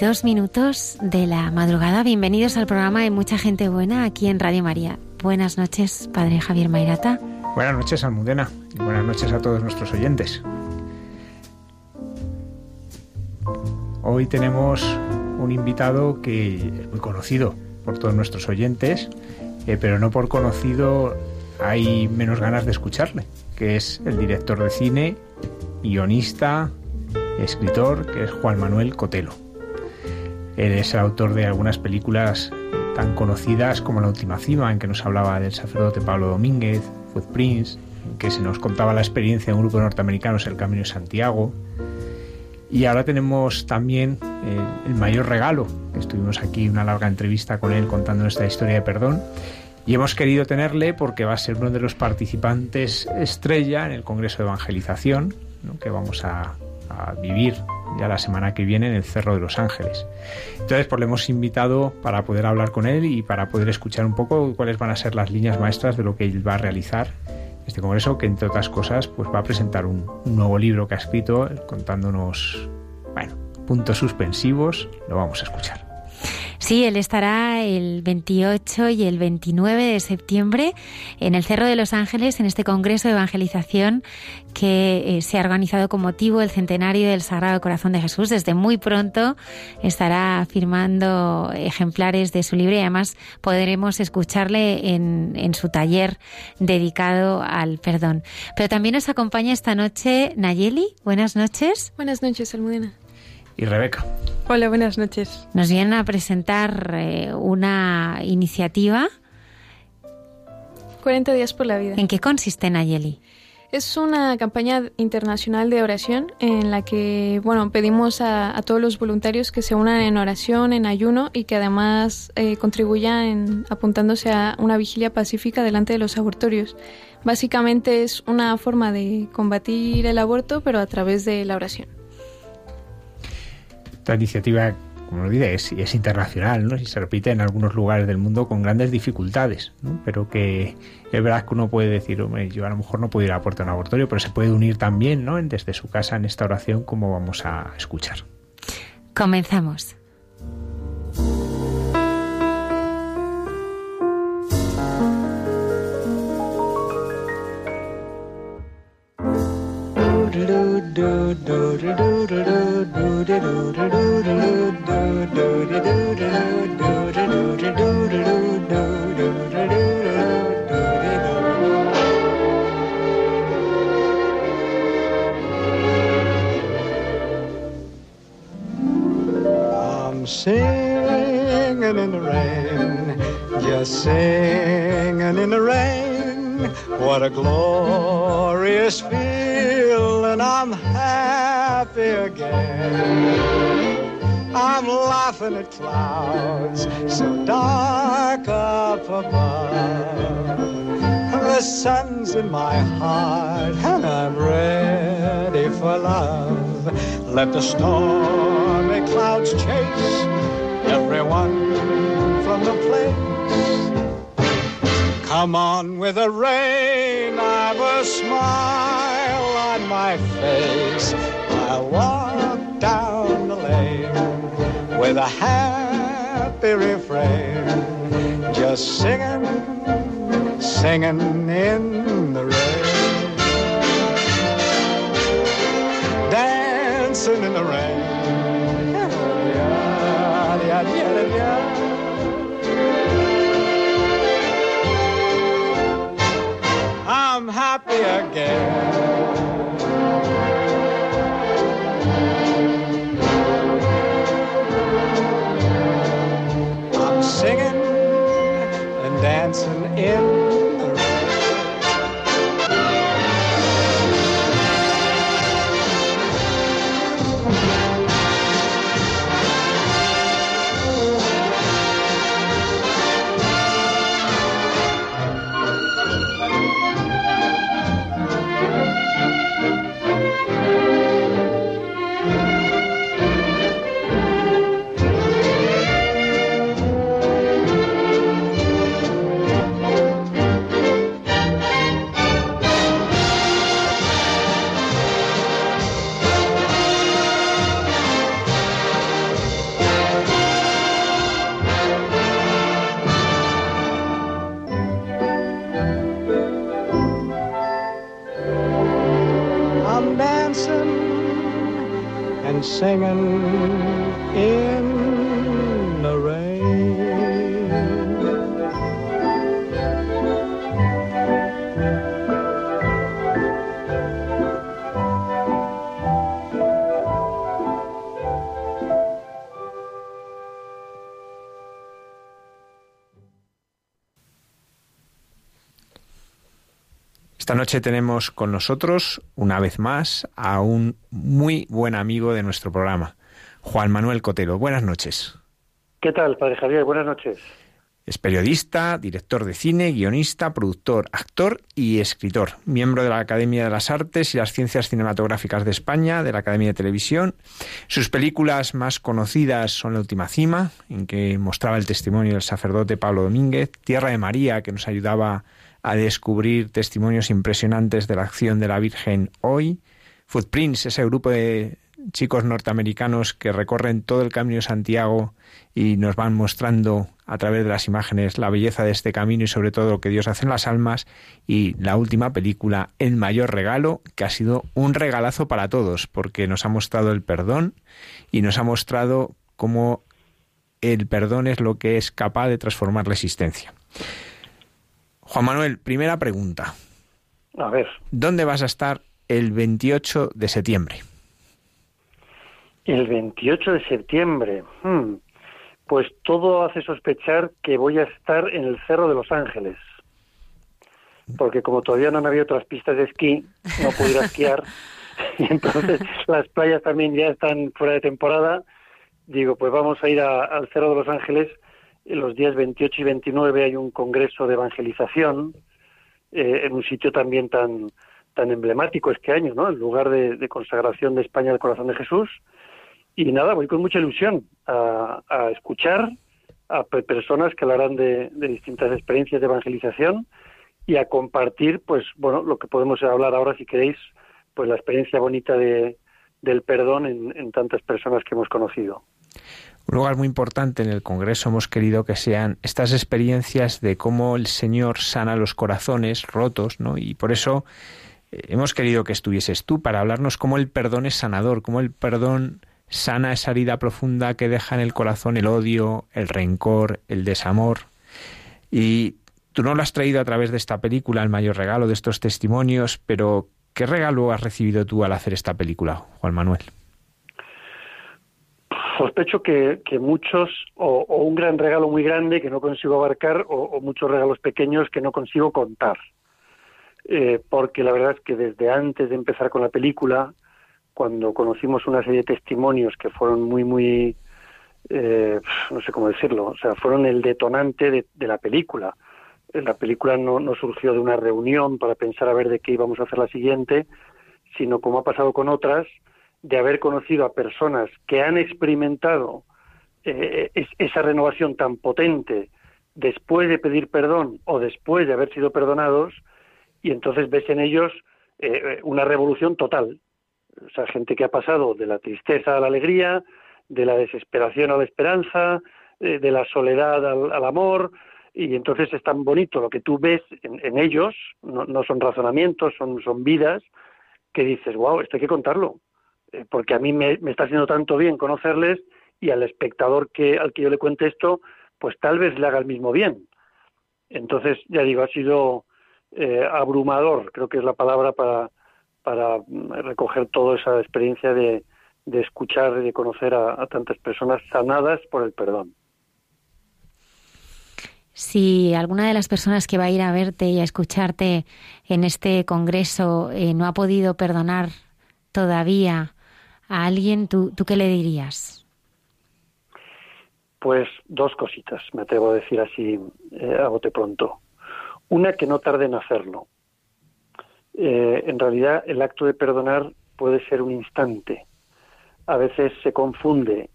Dos minutos de la madrugada. Bienvenidos al programa de Mucha Gente Buena aquí en Radio María. Buenas noches, Padre Javier Mairata. Buenas noches, Almudena. Y buenas noches a todos nuestros oyentes. Hoy tenemos un invitado que es muy conocido por todos nuestros oyentes, eh, pero no por conocido hay menos ganas de escucharle, que es el director de cine, guionista, escritor, que es Juan Manuel Cotelo. Es el autor de algunas películas tan conocidas como La Última Cima, en que nos hablaba del sacerdote Pablo Domínguez, Footprints, en que se nos contaba la experiencia de un grupo de norteamericanos en el Camino de Santiago. Y ahora tenemos también eh, el mayor regalo, estuvimos aquí una larga entrevista con él contando nuestra historia de perdón. Y hemos querido tenerle porque va a ser uno de los participantes estrella en el Congreso de Evangelización, que vamos a vivir ya la semana que viene en el Cerro de los Ángeles. Entonces, pues le hemos invitado para poder hablar con él y para poder escuchar un poco cuáles van a ser las líneas maestras de lo que él va a realizar este congreso, que entre otras cosas, pues va a presentar un, un nuevo libro que ha escrito contándonos, bueno, puntos suspensivos. Lo vamos a escuchar. Sí, él estará el 28 y el 29 de septiembre en el Cerro de los Ángeles, en este Congreso de Evangelización que eh, se ha organizado con motivo del centenario del Sagrado Corazón de Jesús. Desde muy pronto estará firmando ejemplares de su libro y además podremos escucharle en, en su taller dedicado al perdón. Pero también nos acompaña esta noche Nayeli. Buenas noches. Buenas noches, Almudena y Rebeca. Hola, buenas noches. Nos vienen a presentar eh, una iniciativa. 40 días por la vida. ¿En qué consiste, Nayeli? Es una campaña internacional de oración en la que, bueno, pedimos a, todos los voluntarios que se unan en oración, en ayuno y que además eh, contribuyan apuntándose a una vigilia pacífica delante de los abortorios. Básicamente es una forma de combatir el aborto, pero a través de la oración. Esta iniciativa, como lo dice, es, internacional, ¿no? Y se repite en algunos lugares del mundo con grandes dificultades, ¿no? Pero que es verdad que uno puede decir, yo a lo mejor no puedo ir a puerta un abortorio, pero se puede unir también, ¿no? Desde su casa en esta oración, como vamos a escuchar. Comenzamos. I'm singing in the rain, just singing in the rain. What a glorious feeling! I'm happy again. I'm laughing at clouds so dark up above. The sun's in my heart and I'm ready for love. Let the stormy clouds chase everyone from the place. Come on with the rain, I've a smile my face. I'll walk down the lane with a happy refrain, just singing singing in the rain, dancing in the rain. I'm happy again. I'm singing and dancing in singing in Esta noche tenemos con nosotros, una vez más, a un muy buen amigo de nuestro programa, Juan Manuel Cotelo. Buenas noches. ¿Qué tal, padre Javier? Buenas noches. Es periodista, director de cine, guionista, productor, actor y escritor. Miembro de la Academia de las Artes y las Ciencias Cinematográficas de España, de la Academia de Televisión. Sus películas más conocidas son La Última Cima, en que mostraba el testimonio del sacerdote Pablo Domínguez, Tierra de María, que nos ayudaba a descubrir testimonios impresionantes de la acción de la Virgen hoy. Footprints, ese grupo de chicos norteamericanos que recorren todo el Camino de Santiago y nos van mostrando a través de las imágenes la belleza de este camino y sobre todo lo que Dios hace en las almas y la última película El mayor regalo que ha sido un regalazo para todos porque nos ha mostrado el perdón y nos ha mostrado cómo el perdón es lo que es capaz de transformar la existencia. Juan Manuel, primera pregunta. A ver, ¿Dónde vas a estar el 28 de septiembre? el 28 de septiembre. hmm, Pues todo hace sospechar que voy a estar en el Cerro de los Ángeles. Porque como todavía no han habido otras pistas de esquí, no puedo ir a esquiar. Y entonces las playas también ya están fuera de temporada. Digo, pues vamos a ir a- al Cerro de los Ángeles. En los días 28 y 29 hay un congreso de evangelización eh, en un sitio también tan tan emblemático este año, ¿no? El lugar de, consagración de España al corazón de Jesús. Y nada, voy con mucha ilusión a, escuchar a pe- personas que hablarán de, distintas experiencias de evangelización y a compartir, pues, bueno, lo que podemos hablar ahora, si queréis, pues la experiencia bonita de, del perdón en tantas personas que hemos conocido. Un lugar muy importante en el Congreso hemos querido que sean estas experiencias de cómo el Señor sana los corazones rotos, ¿no? Y por eso eh, hemos querido que estuvieses tú para hablarnos cómo el perdón es sanador, cómo el perdón sana esa herida profunda que deja en el corazón el odio, el rencor, el desamor. Y tú no lo has traído a través de esta película, el mayor regalo de estos testimonios, pero ¿qué regalo has recibido tú al hacer esta película, Juan Manuel? Sospecho que, muchos, o, un gran regalo muy grande que no consigo abarcar, o, o muchos regalos pequeños que no consigo contar. Eh, porque la verdad es que desde antes de empezar con la película, cuando conocimos una serie de testimonios que fueron muy, muy, eh, no sé cómo decirlo, o sea, fueron el detonante de, de la película. Eh, La película no, no surgió de una reunión para pensar a ver de qué íbamos a hacer la siguiente, sino como ha pasado con otras, de haber conocido a personas que han experimentado eh, es- esa renovación tan potente después de pedir perdón o después de haber sido perdonados, y entonces ves en ellos eh, eh, una revolución total. O sea, gente que ha pasado de la tristeza a la alegría, de la desesperación a la esperanza, eh, de la soledad al, amor, y entonces es tan bonito lo que tú ves en, ellos, no, son razonamientos, son, son vidas, que dices, wow, esto hay que contarlo, eh, porque a mí me, está haciendo tanto bien conocerles y al espectador que al que yo le cuente esto, pues tal vez le haga el mismo bien. Entonces, ya digo, ha sido eh, abrumador, creo que es la palabra para, para recoger toda esa experiencia de, de escuchar y de conocer a tantas personas sanadas por el perdón. Si alguna de las personas que va a ir a verte y a escucharte en este congreso eh, no ha podido perdonar todavía a alguien, ¿tú, ¿tú qué le dirías? Pues dos cositas, me atrevo a decir así eh, a bote pronto. Una, que no tarde en hacerlo. Eh, en realidad, el acto de perdonar puede ser un instante. A veces se confunde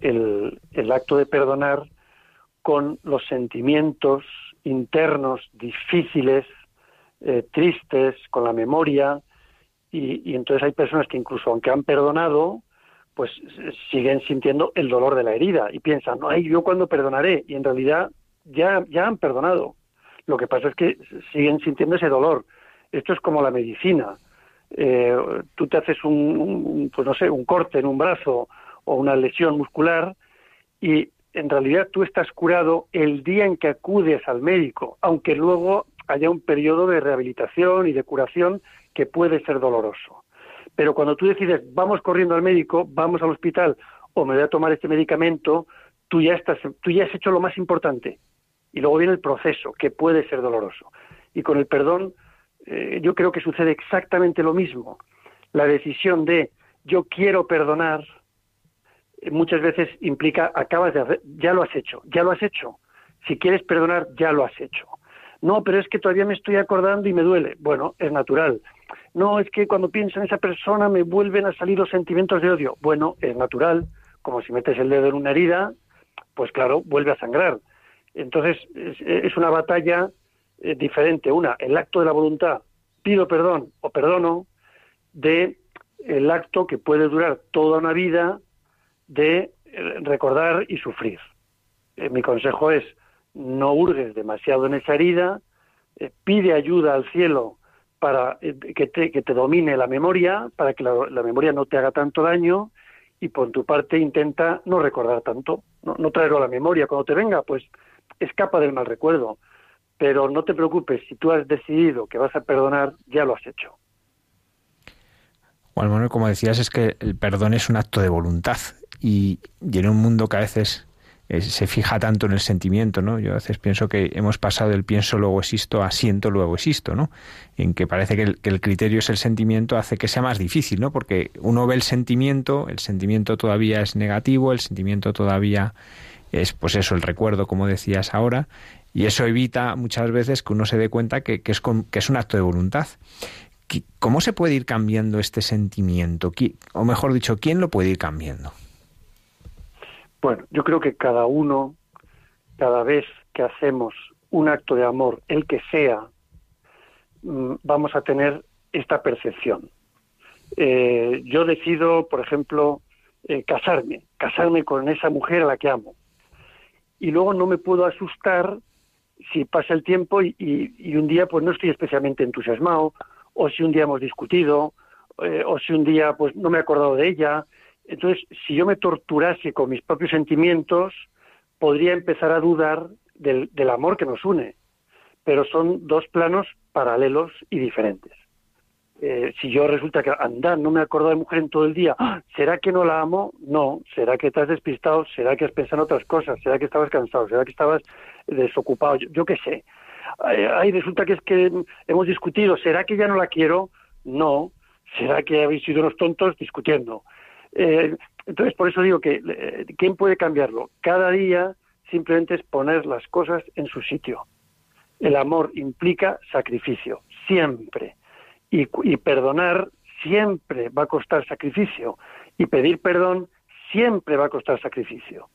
el, el acto de perdonar con los sentimientos internos difíciles, eh, tristes, con la memoria, y, entonces hay personas que incluso aunque han perdonado, pues siguen sintiendo el dolor de la herida y piensan, no, ay, yo cuando perdonaré, y en realidad ya, ya han perdonado. Lo que pasa es que siguen sintiendo ese dolor. Esto es como la medicina. Eh, tú te haces un, pues no sé, un corte en un brazo o una lesión muscular y en realidad tú estás curado el día en que acudes al médico, aunque luego haya un periodo de rehabilitación y de curación que puede ser doloroso. Pero cuando tú decides, vamos corriendo al médico, vamos al hospital o me voy a tomar este medicamento, tú ya, estás, tú ya has hecho lo más importante. Y luego viene el proceso, que puede ser doloroso. Y con el perdón, eh, yo creo que sucede exactamente lo mismo. La decisión de yo quiero perdonar, muchas veces implica acabas de hacer, ya lo has hecho, ya lo has hecho. Si quieres perdonar, ya lo has hecho. No, pero es que todavía me estoy acordando y me duele. Bueno, es natural. No, es que cuando pienso en esa persona me vuelven a salir los sentimientos de odio. Bueno, es natural. Como si metes el dedo en una herida, pues claro, vuelve a sangrar. Entonces, es, una batalla eh, diferente. Una, el acto de la voluntad, pido perdón o perdono, de el acto que puede durar toda una vida de eh, recordar y sufrir. Eh, mi consejo es no hurgues demasiado en esa herida, eh, pide ayuda al cielo para que, te, que, te, domine la memoria, para que la, memoria no te haga tanto daño y por tu parte intenta no recordar tanto, no, traerlo a la memoria. Cuando te venga, pues escapa del mal recuerdo. Pero no te preocupes, si tú has decidido que vas a perdonar, ya lo has hecho. Bueno, como decías, es que el perdón es un acto de voluntad y, en un mundo que a veces eh, se fija tanto en el sentimiento, ¿no? Yo a veces pienso que hemos pasado del pienso luego existo a siento luego existo, ¿no? En que parece que el, criterio es el sentimiento hace que sea más difícil, ¿no? Porque uno ve el sentimiento, el sentimiento todavía es negativo, el sentimiento todavía es, pues eso, el recuerdo, como decías ahora, y eso evita muchas veces que uno se dé cuenta que, es, que es un acto de voluntad. ¿Cómo se puede ir cambiando este sentimiento? O mejor dicho, ¿quién lo puede ir cambiando? Bueno, yo creo que cada uno, cada vez que hacemos un acto de amor, el que sea, mm, vamos a tener esta percepción. Eh, yo decido, por ejemplo, eh, casarme, casarme con esa mujer a la que amo. Y luego no me puedo asustar si pasa el tiempo y, un día pues no estoy especialmente entusiasmado, o si un día hemos discutido, eh, o si un día pues no me he acordado de ella, entonces, si yo me torturase con mis propios sentimientos, podría empezar a dudar del, amor que nos une. Pero son dos planos paralelos y diferentes. Eh, si yo resulta que, andar, no me acuerdo de mujer en todo el día, ¡Ah! ¿será que no la amo? No, ¿será que estás despistado? ¿Será que has pensado en otras cosas? ¿Será que estabas cansado? ¿Será que estabas desocupado? Yo, qué sé. Ay, resulta que es que hemos discutido, ¿será que ya no la quiero? No, ¿será que habéis sido unos tontos discutiendo? Eh, entonces, por eso digo que, eh, ¿quién puede cambiarlo? Cada día simplemente es poner las cosas en su sitio. El amor implica sacrificio, siempre. Y, perdonar siempre va a costar sacrificio. Y pedir perdón siempre va a costar sacrificio.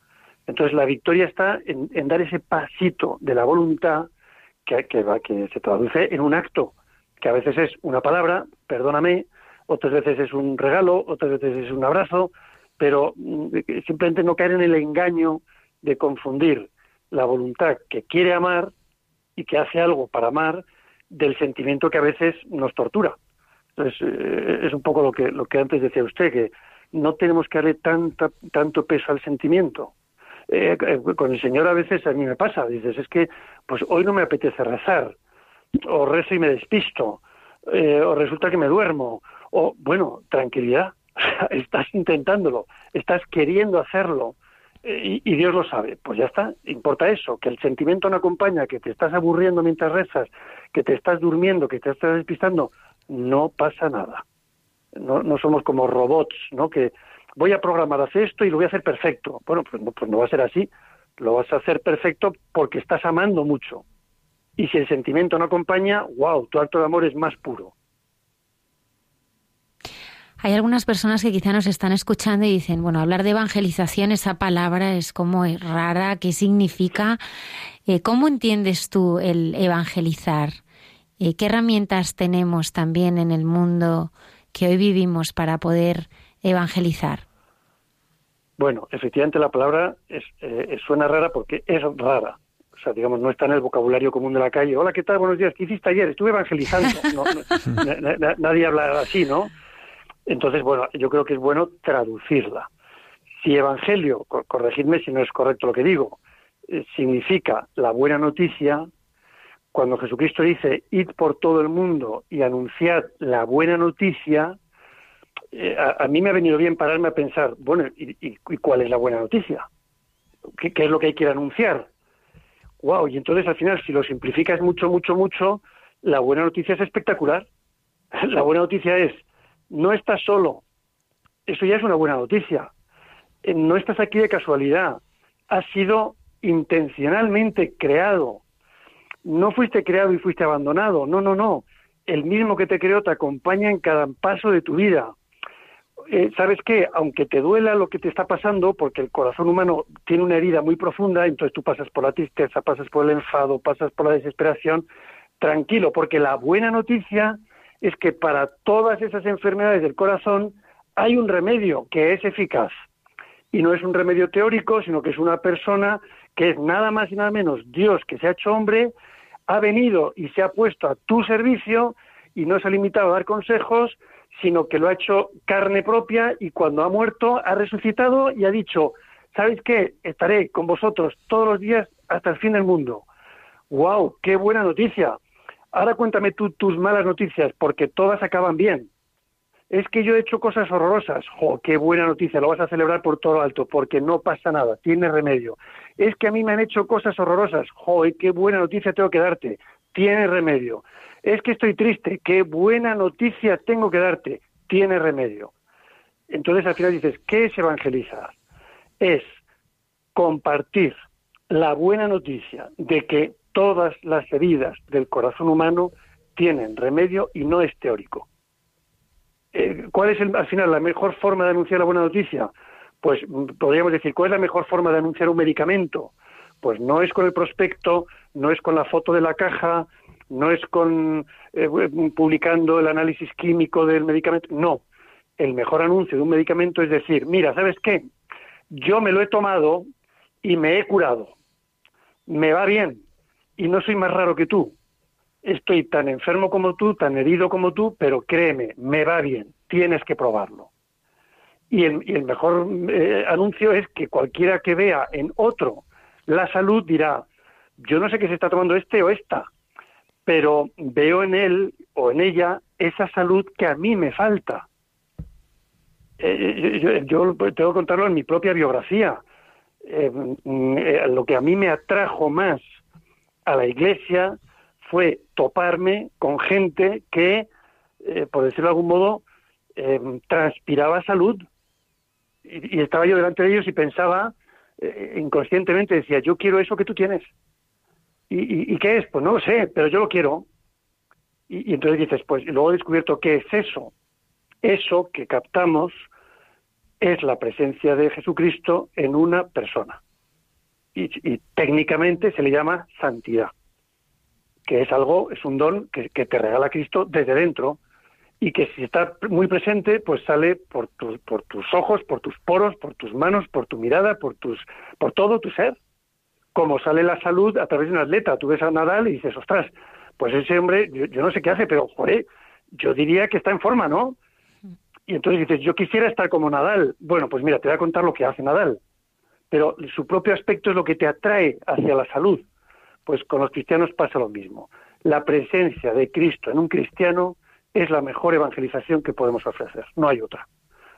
Entonces, la victoria está en, dar ese pasito de la voluntad que, que, que se traduce en un acto, que a veces es una palabra, perdóname, otras veces es un regalo, otras veces es un abrazo, pero mm, simplemente no caer en el engaño de confundir la voluntad que quiere amar y que hace algo para amar del sentimiento que a veces nos tortura. Entonces, eh, es un poco lo que, lo que antes decía usted, que no tenemos que darle tanta, tanto peso al sentimiento. Eh, eh, con el Señor a veces a mí me pasa, dices, es que pues hoy no me apetece rezar, o rezo y me despisto, o resulta que me duermo, o bueno, tranquilidad, estás intentándolo, estás queriendo hacerlo, y, y, Dios lo sabe. Pues ya está, importa eso, que el sentimiento no acompaña, que te estás aburriendo mientras rezas, que te estás durmiendo, que te estás despistando, no pasa nada. No, no somos como robots, ¿no? Que voy a programar, hacer esto y lo voy a hacer perfecto. Bueno, pues no, pues no va a ser así. Lo vas a hacer perfecto porque estás amando mucho. Y si el sentimiento no acompaña, wow, tu acto de amor es más puro. Hay algunas personas que quizá nos están escuchando y dicen, bueno, hablar de evangelización, esa palabra es como rara, ¿qué significa? Eh, ¿Cómo entiendes tú el evangelizar? Eh, ¿Qué herramientas tenemos también en el mundo que hoy vivimos para poder evangelizar? Bueno, efectivamente la palabra es, eh, suena rara porque es rara. O sea, digamos, no está en el vocabulario común de la calle. Hola, ¿qué tal? Buenos días. ¿Qué hiciste ayer? Estuve evangelizando. nadie habla así, ¿no? Entonces, bueno, yo creo que es bueno traducirla. Si evangelio, corregidme si no es correcto lo que digo, eh, significa la buena noticia, cuando Jesucristo dice, id por todo el mundo y anunciad la buena noticia, eh, a, mí me ha venido bien pararme a pensar, bueno, ¿y, cuál es la buena noticia? ¿Qué, es lo que hay que anunciar? Wow, y entonces al final, si lo simplificas mucho, mucho, mucho, la buena noticia es espectacular. La buena noticia es, no estás solo. Eso ya es una buena noticia. Eh, no estás aquí de casualidad. Has sido intencionalmente creado. No fuiste creado y fuiste abandonado. No, no, no. El mismo que te creó te acompaña en cada paso de tu vida. Eh, ¿Sabes qué? Aunque te duela lo que te está pasando, porque el corazón humano tiene una herida muy profunda, entonces tú pasas por la tristeza, pasas por el enfado, pasas por la desesperación, tranquilo, porque la buena noticia es que para todas esas enfermedades del corazón hay un remedio que es eficaz. Y no es un remedio teórico, sino que es una persona que es nada más y nada menos Dios que se ha hecho hombre, ha venido y se ha puesto a tu servicio y no se ha limitado a dar consejos, sino que lo ha hecho carne propia y cuando ha muerto ha resucitado y ha dicho, ¿sabéis qué? Estaré con vosotros todos los días hasta el fin del mundo. ¡Wow! ¡Qué buena noticia! Ahora cuéntame tú tus malas noticias, porque todas acaban bien. Es que yo he hecho cosas horrorosas. ¡Jo, qué buena noticia! Lo vas a celebrar por todo alto, porque no pasa nada, tiene remedio. Es que a mí me han hecho cosas horrorosas. ¡Jo, qué buena noticia tengo que darte! Tiene remedio. Es que estoy triste. ¡Qué buena noticia tengo que darte! Tiene remedio. Entonces al final dices, ¿qué es evangelizar? Es compartir la buena noticia de que todas las heridas del corazón humano tienen remedio y no es teórico. Eh, ¿Cuál es al final la mejor forma de anunciar la buena noticia? Pues mm, podríamos decir, ¿cuál es la mejor forma de anunciar un medicamento? Pues no es con el prospecto, no es con la foto de la caja, no es con eh, publicando el análisis químico del medicamento, no. El mejor anuncio de un medicamento es decir, mira, ¿sabes qué? Yo me lo he tomado y me he curado. Me va bien, y no soy más raro que tú. Estoy tan enfermo como tú, tan herido como tú, pero créeme, me va bien, tienes que probarlo. Y el, mejor eh, anuncio es que cualquiera que vea en otro la salud dirá, yo no sé qué se está tomando este o esta, pero veo en él o en ella esa salud que a mí me falta. Eh, yo, yo, tengo que contarlo en mi propia biografía. Eh, mm, lo que a mí me atrajo más a la iglesia fue toparme con gente que, eh, por decirlo de algún modo, eh, transpiraba salud. Y, estaba yo delante de ellos y pensaba, eh, inconscientemente, decía, yo quiero eso que tú tienes. ¿Y, qué es? Pues no lo sé, pero yo lo quiero. Y, entonces dices, pues y luego he descubierto qué es eso. Eso que captamos es la presencia de Jesucristo en una persona y, técnicamente se le llama santidad, que es algo, es un don que, te regala Cristo desde dentro y que si está muy presente, pues sale por, por tus ojos, por tus poros, por tus manos, por tu mirada, por, tus, por todo tu ser. como sale la salud a través de un atleta. Tú ves a Nadal y dices, ostras, pues ese hombre, yo, yo no sé qué hace, pero, joder, yo diría que está en forma, ¿no? Y entonces dices, yo quisiera estar como Nadal. Bueno, pues mira, te voy a contar lo que hace Nadal. Pero su propio aspecto es lo que te atrae hacia la salud. Pues con los cristianos pasa lo mismo. La presencia de Cristo en un cristiano es la mejor evangelización que podemos ofrecer. No hay otra.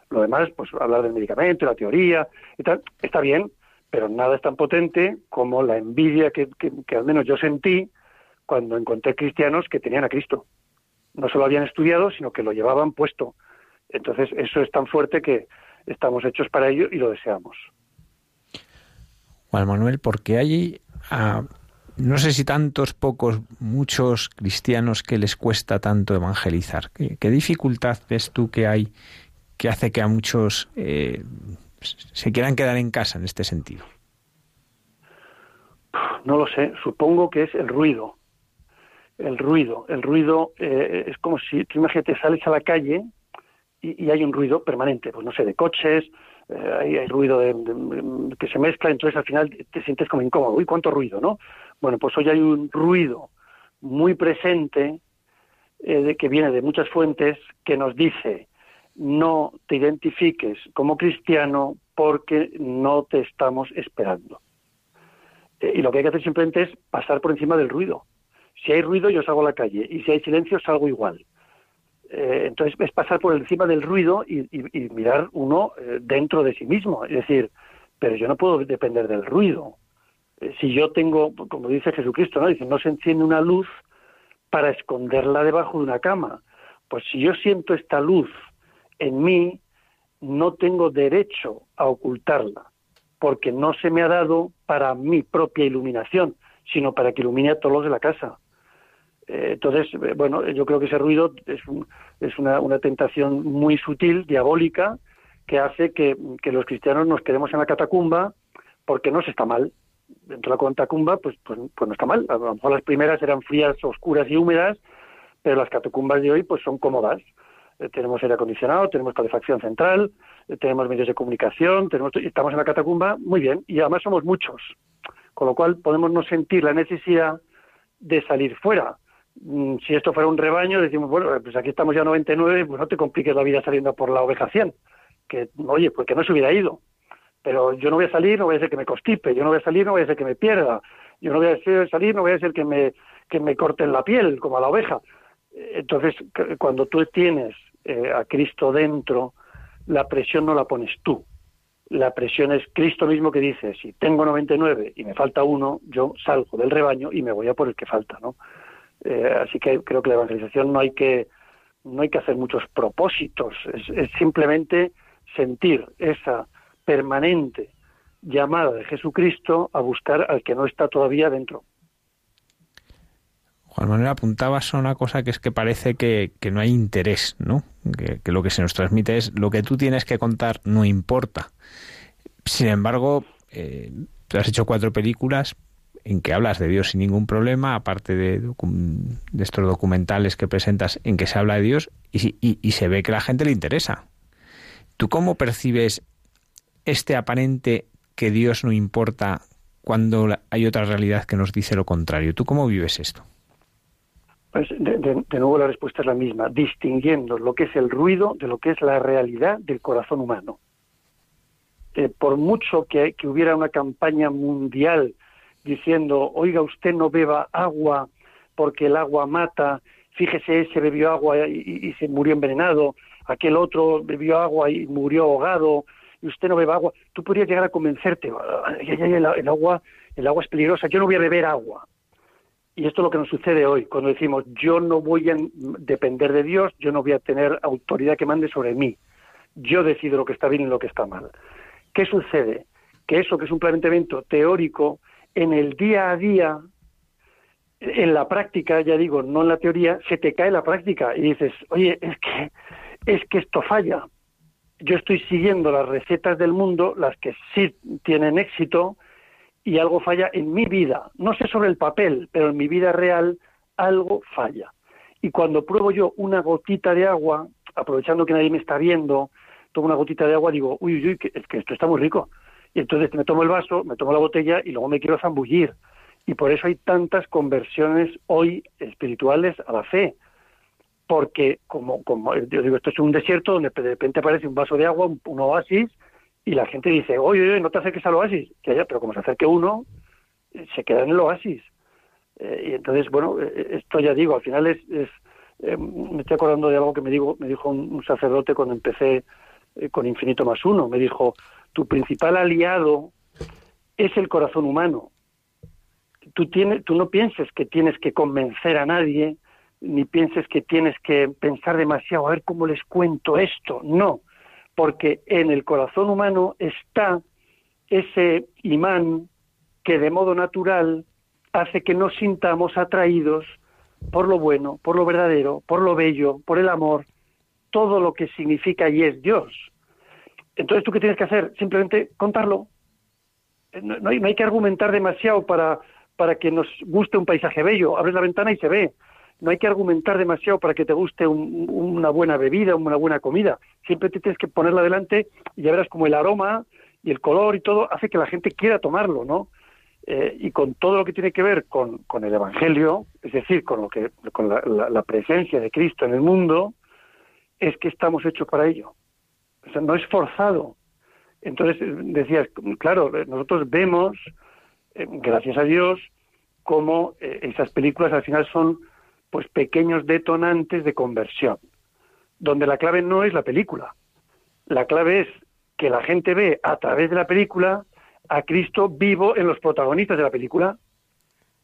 Lo demás, pues hablar del medicamento, la teoría y tal, está bien, pero nada es tan potente como la envidia que, que al menos yo sentí cuando encontré cristianos que tenían a Cristo. No solo habían estudiado, sino que lo llevaban puesto. Entonces, eso es tan fuerte que estamos hechos para ello y lo deseamos. Juan Manuel, porque hay, ah, no sé si tantos, pocos, muchos cristianos que les cuesta tanto evangelizar. ¿Qué, dificultad ves tú que hay que hace que a muchos eh, se quieran quedar en casa en este sentido? No lo sé, supongo que es el ruido. El ruido, el ruido eh, es como si, tú imagínate, sales a la calle y, hay un ruido permanente, pues no sé, de coches, eh, hay, ruido de, que se mezcla, entonces al final te sientes como incómodo. Uy, cuánto ruido, ¿no? Bueno, pues hoy hay un ruido muy presente eh, que viene de muchas fuentes que nos dice no te identifiques como cristiano porque no te estamos esperando. Eh, y lo que hay que hacer simplemente es pasar por encima del ruido. Si hay ruido, yo salgo a la calle, y si hay silencio, salgo igual. Eh, entonces es pasar por encima del ruido y, mirar uno eh, dentro de sí mismo. Es decir, pero yo no puedo depender del ruido. Eh, si yo tengo, como dice Jesucristo, ¿no? Dice, no se enciende una luz para esconderla debajo de una cama. Pues si yo siento esta luz en mí, no tengo derecho a ocultarla, porque no se me ha dado para mi propia iluminación, sino para que ilumine a todos los de la casa. Eh, entonces, eh, bueno, yo creo que ese ruido es, es una, tentación muy sutil, diabólica, que hace que, los cristianos nos quedemos en la catacumba porque no se está mal. Dentro de la catacumba, pues, pues, pues, no está mal. A lo mejor las primeras eran frías, oscuras y húmedas, pero las catacumbas de hoy pues son cómodas. Eh, tenemos aire acondicionado, tenemos calefacción central, tenemos medios de comunicación, tenemos, estamos en la catacumba, muy bien, y además somos muchos. Con lo cual podemos no sentir la necesidad de salir fuera si esto fuera un rebaño, decimos, bueno, pues aquí estamos ya 99, pues no te compliques la vida saliendo por la oveja 100, que, oye, pues que no se hubiera ido. Pero yo no voy a salir, no voy a ser que me constipe, yo no voy a salir, no voy a ser que me pierda, yo no voy a salir, no voy a ser que me, que me corten la piel, como a la oveja. Entonces, cuando tú tienes eh, a Cristo dentro, la presión no la pones tú. La presión es Cristo mismo que dice, si tengo 99 y me falta uno, yo salgo del rebaño y me voy a por el que falta, ¿no? Eh, así que creo que la evangelización no hay que no hay que hacer muchos propósitos, es, simplemente sentir esa permanente llamada de Jesucristo a buscar al que no está todavía dentro. Juan Manuel apuntabas a una cosa que es que parece que, no hay interés, ¿no? Que, lo que se nos transmite es lo que tú tienes que contar no importa. Sin embargo, eh, tú has hecho cuatro películas, en que hablas de Dios sin ningún problema, aparte de, estos documentales que presentas en que se habla de Dios y, y, se ve que la gente le interesa. ¿Tú cómo percibes este aparente que Dios no importa cuando hay otra realidad que nos dice lo contrario? ¿Tú cómo vives esto? Pues de, nuevo la respuesta es la misma, distinguiendo lo que es el ruido de lo que es la realidad del corazón humano. Eh, por mucho que hubiera una campaña mundial diciendo, oiga, usted no beba agua porque el agua mata, fíjese, ese bebió agua y, se murió envenenado, aquel otro bebió agua y murió ahogado, y usted no beba agua, tú podrías llegar a convencerte, el, agua, el agua es peligrosa, yo no voy a beber agua. Y esto es lo que nos sucede hoy, cuando decimos, yo no voy a depender de Dios, yo no voy a tener autoridad que mande sobre mí, yo decido lo que está bien y lo que está mal. ¿Qué sucede? Que eso, que es un planteamiento teórico, en el día a día, en la práctica, ya digo, no en la teoría, se te cae la práctica y dices, oye, es que, es que esto falla. Yo estoy siguiendo las recetas del mundo, las que sí tienen éxito, y algo falla en mi vida. No sé sobre el papel, pero en mi vida real algo falla. Y cuando pruebo yo una gotita de agua, aprovechando que nadie me está viendo, tomo una gotita de agua, digo, uy, uy, uy, es que esto está muy rico Y entonces me tomo el vaso, me tomo la botella y luego me quiero zambullir. Y por eso hay tantas conversiones hoy espirituales a la fe. Porque, como, como yo digo, esto es un desierto donde de repente aparece un vaso de agua, un, oasis, y la gente dice, oye, oye, no te acerques al oasis. Que haya, pero como se acerque uno, eh, se queda en el oasis. Eh, y entonces, bueno, eh, esto ya digo, al final es, es me estoy acordando de algo que me, digo, me dijo un sacerdote cuando empecé con Infinito más uno. Me dijo, tu principal aliado es el corazón humano. Tú, tienes, no pienses que tienes que convencer a nadie, ni pienses que tienes que pensar demasiado, a ver cómo les cuento esto. No, porque en el corazón humano está ese imán que de modo natural hace que nos sintamos atraídos por lo bueno, por lo verdadero, por lo bello, por el amor, todo lo que significa y es Dios. Entonces, ¿tú qué tienes que hacer? Simplemente contarlo. Eh, no, hay, que argumentar demasiado para, para que nos guste un paisaje bello. Abres la ventana y se ve. No hay que argumentar demasiado para que te guste una buena bebida, una buena comida. Siempre te tienes que ponerla delante y ya verás como el aroma y el color y todo hace que la gente quiera tomarlo, ¿no? Eh, y con todo lo que tiene que ver con, con, el Evangelio, es decir, con, lo que, con la presencia de Cristo en el mundo, es que estamos hechos para ello no es forzado. Entonces, eh, decías, claro, eh, nosotros vemos, eh, gracias a Dios, cómo esas películas al final son pues pequeños detonantes de conversión, donde la clave no es la película. La clave es que la gente ve a través de la película a Cristo vivo en los protagonistas de la película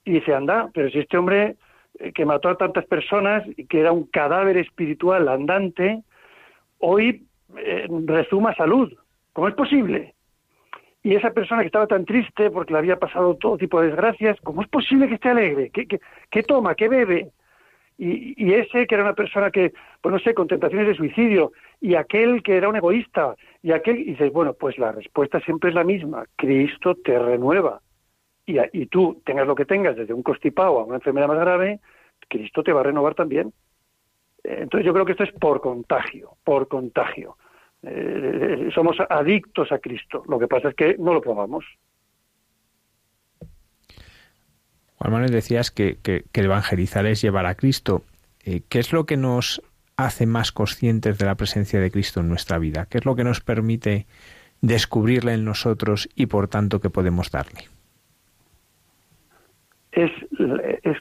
y dice, anda, pero si este hombre que mató a tantas personas y que era un cadáver espiritual andante, hoy eh, resuma salud. ¿Cómo es posible? Y esa persona que estaba tan triste porque le había pasado todo tipo de desgracias, ¿cómo es posible que esté alegre? ¿Qué, toma? ¿Qué bebe? Y, ese que era una persona que, pues no sé, con tentaciones de suicidio, y aquel que era un egoísta, y aquel, y dices, bueno, pues la respuesta siempre es la misma, Cristo te renueva. Y, y tú tengas lo que tengas, desde un constipado a una enfermedad más grave, Cristo te va a renovar también. Entonces yo creo que esto es por contagio, por contagio. Eh, somos adictos a Cristo. Lo que pasa es que no lo probamos. Juan Manuel, decías que, evangelizar es llevar a Cristo. Eh, ¿Qué es lo que nos hace más conscientes de la presencia de Cristo en nuestra vida? ¿Qué es lo que nos permite descubrirle en nosotros y por tanto que podemos darle? Es,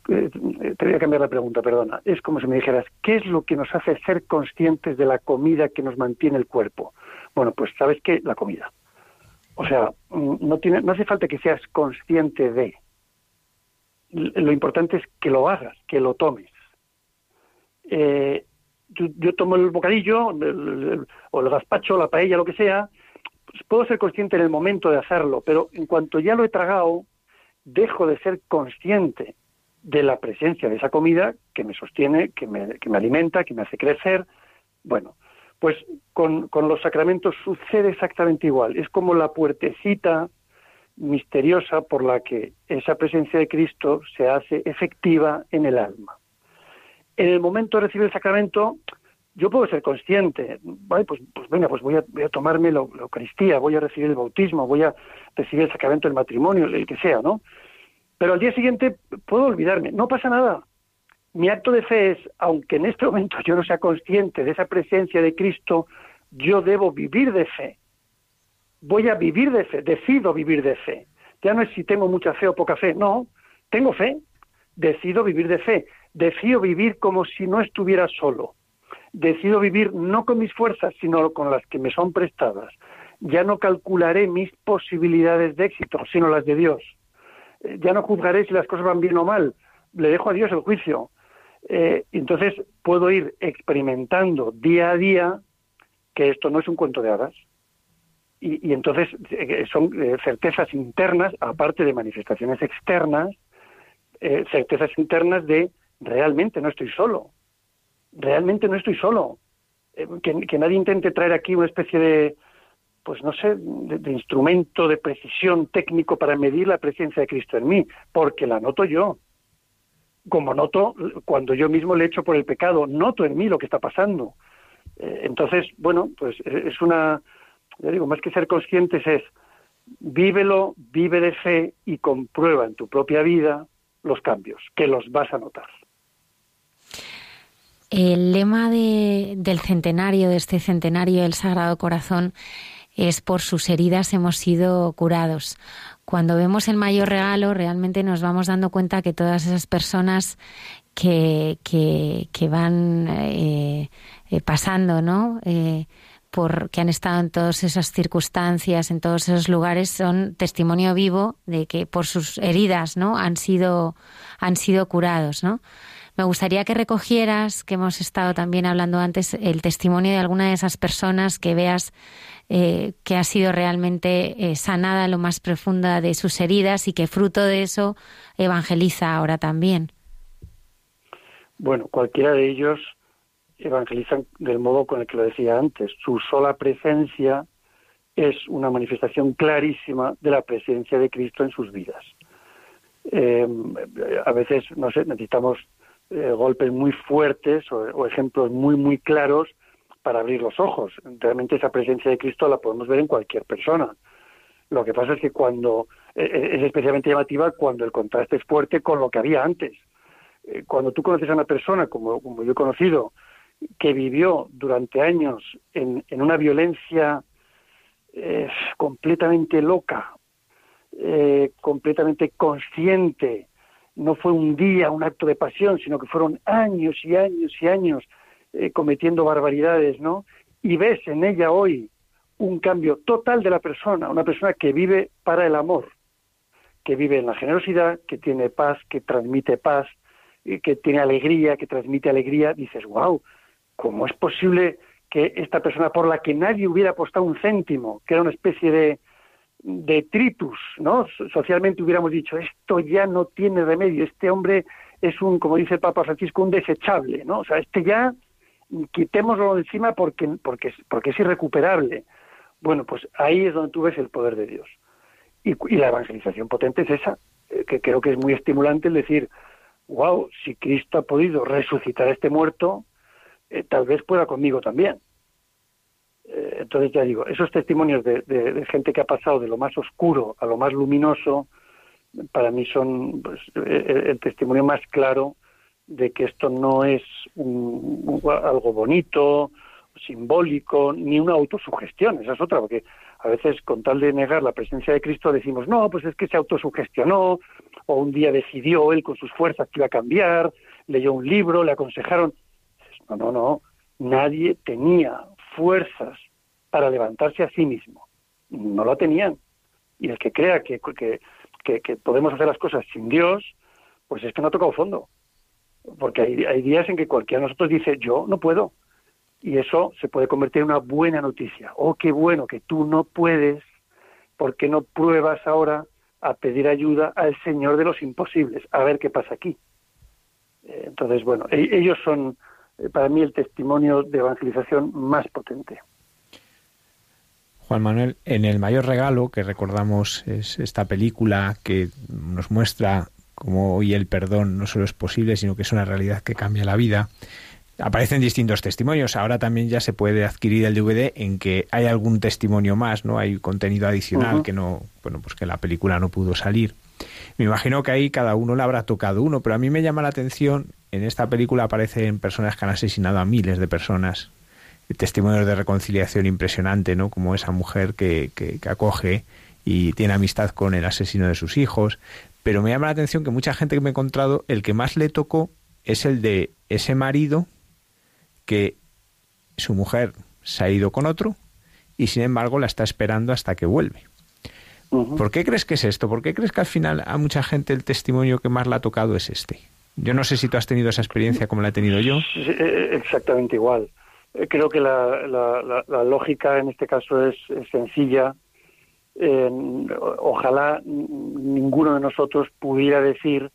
te voy a cambiar la pregunta, perdona, es como si me dijeras, ¿qué es lo que nos hace ser conscientes de la comida que nos mantiene el cuerpo? Bueno, pues sabes qué, la comida. O sea, mm, no, tiene, no hace falta que seas consciente de. Lo importante es que lo hagas, que lo tomes. Eh, yo, tomo el bocadillo, o el gazpacho, la paella, lo que sea, pues puedo ser consciente en el momento de hacerlo, pero en cuanto ya lo he tragado, dejo de ser consciente de la presencia de esa comida que me sostiene, que me, que me alimenta, que me hace crecer. Bueno, pues con, con, los sacramentos sucede exactamente igual. Es como la puertecita misteriosa por la que esa presencia de Cristo se hace efectiva en el alma. En el momento de recibir el sacramento, yo puedo ser consciente, ¿vale? pues, pues venga, pues voy a, voy a tomarme la, Eucaristía, voy a recibir el bautismo, voy a recibir el sacramento del matrimonio, el que sea, ¿no? Pero al día siguiente puedo olvidarme, no pasa nada. Mi acto de fe es, aunque en este momento yo no sea consciente de esa presencia de Cristo, yo debo vivir de fe. Voy a vivir de fe, decido vivir de fe. Ya no es si tengo mucha fe o poca fe, no, tengo fe, decido vivir de fe, decido vivir como si no estuviera solo decido vivir no con mis fuerzas, sino con las que me son prestadas. Ya no calcularé mis posibilidades de éxito, sino las de Dios. Eh, ya no juzgaré si las cosas van bien o mal, le dejo a Dios el juicio. Eh, entonces puedo ir experimentando día a día que esto no es un cuento de hadas. Y, entonces eh, son certezas internas, aparte de manifestaciones externas, certezas internas de realmente no estoy solo, realmente no estoy solo. Eh, que, nadie intente traer aquí una especie de, pues no sé, de, instrumento de precisión técnico para medir la presencia de Cristo en mí, porque la noto yo. Como noto cuando yo mismo le echo por el pecado, noto en mí lo que está pasando. Eh, entonces, bueno, pues es una, ya digo, más que ser conscientes es Vívelo, vive de fe y comprueba en tu propia vida los cambios, que los vas a notar. El lema del centenario, de este centenario del Sagrado Corazón, es por sus heridas hemos sido curados. Cuando vemos el mayor regalo, realmente nos vamos dando cuenta que todas esas personas que, que, van eh, eh, pasando, ¿no? Eh, por, que han estado en todas esas circunstancias, en todos esos lugares, son testimonio vivo de que por sus heridas, ¿no? Han sido, han sido curados, ¿no? Me gustaría que recogieras, que hemos estado también hablando antes, el testimonio de alguna de esas personas que veas eh, que ha sido realmente eh, sanada lo más profunda de sus heridas y que fruto de eso evangeliza ahora también. Bueno, cualquiera de ellos evangelizan del modo con el que lo decía antes. Su sola presencia es una manifestación clarísima de la presencia de Cristo en sus vidas. Eh, a veces, no sé, necesitamos eh, golpes muy fuertes o, ejemplos muy, muy claros para abrir los ojos. Realmente esa presencia de Cristo la podemos ver en cualquier persona. Lo que pasa es que cuando eh, eh, es especialmente llamativa cuando el contraste es fuerte con lo que había antes. cuando tú conoces a una persona, como, como yo he conocido, que vivió durante años en, en una violencia completamente loca, completamente consciente, no fue un día un acto de pasión, sino que fueron años y años y años eh, cometiendo barbaridades, ¿no? Y ves en ella hoy un cambio total de la persona, una persona que vive para el amor, que vive en la generosidad, que tiene paz, que transmite paz, que tiene alegría, que transmite alegría, dices, wow, ¿cómo es posible que esta persona por la que nadie hubiera apostado un céntimo, que era una especie de, detritus, ¿no? Socialmente hubiéramos dicho, esto ya no tiene remedio, este hombre es un, como dice el Papa Francisco, un desechable, ¿no? O sea, este ya quitémoslo de encima porque, porque, porque es irrecuperable. Bueno, pues ahí es donde tú ves el poder de Dios. Y, la evangelización potente es esa, eh, que creo que es muy estimulante el decir, wow, si Cristo ha podido resucitar a este muerto, eh, tal vez pueda conmigo también. Eh, entonces ya digo, esos testimonios de, gente que ha pasado de lo más oscuro a lo más luminoso, para mí son pues, el, testimonio más claro de que esto no es algo bonito, simbólico, ni una autosugestión, esa es otra, porque a veces con tal de negar la presencia de Cristo decimos, no, pues es que se autosugestionó, o un día decidió él con sus fuerzas que iba a cambiar, leyó un libro, le aconsejaron. No, no, no, nadie tenía fuerzas para levantarse a sí mismo. No lo tenían. Y el que crea que, que, podemos hacer las cosas sin Dios, pues es que no ha tocado fondo. Porque hay, hay días en que cualquiera de nosotros dice, yo no puedo. Y eso se puede convertir en una buena noticia. Oh, qué bueno que tú no puedes, porque no pruebas ahora a pedir ayuda al Señor de los imposibles? A ver qué pasa aquí. Eh, entonces, bueno, e, ellos son para mí el testimonio de evangelización más potente. Juan Manuel, en El Mayor Regalo, que recordamos es esta película que nos muestra cómo hoy el perdón no solo es posible, sino que es una realidad que cambia la vida, aparecen distintos testimonios. Ahora también ya se puede adquirir el DVD en que hay algún testimonio más, ¿no? Hay contenido adicional que no, bueno, pues que la película no pudo salir. Me imagino que ahí cada uno le habrá tocado uno, pero a mí me llama la atención en esta película aparecen personas que han asesinado a miles de personas. Testimonios de reconciliación impresionante, ¿no? Como esa mujer que, que, acoge y tiene amistad con el asesino de sus hijos. Pero me llama la atención que mucha gente que me he encontrado, el que más le tocó es el de ese marido que su mujer se ha ido con otro y sin embargo la está esperando hasta que vuelve. ¿Por qué crees que es esto? ¿Por qué crees que al final a mucha gente el testimonio que más le ha tocado es este? Yo no sé si tú has tenido esa experiencia como la he tenido yo. Eh, exactamente igual. Eh, creo que la, la, lógica en este caso es, sencilla. ojalá ninguno de nosotros pudiera decir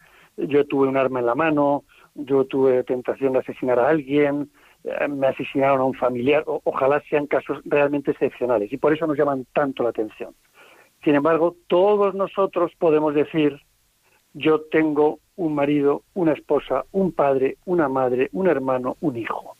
yo tuve un arma en la mano, yo tuve tentación de asesinar a alguien, eh, me asesinaron a un familiar. ojalá sean casos realmente excepcionales y por eso nos llaman tanto la atención. Sin embargo, todos nosotros podemos decir yo tengo un marido, una esposa, un padre, una madre, un hermano, un hijo.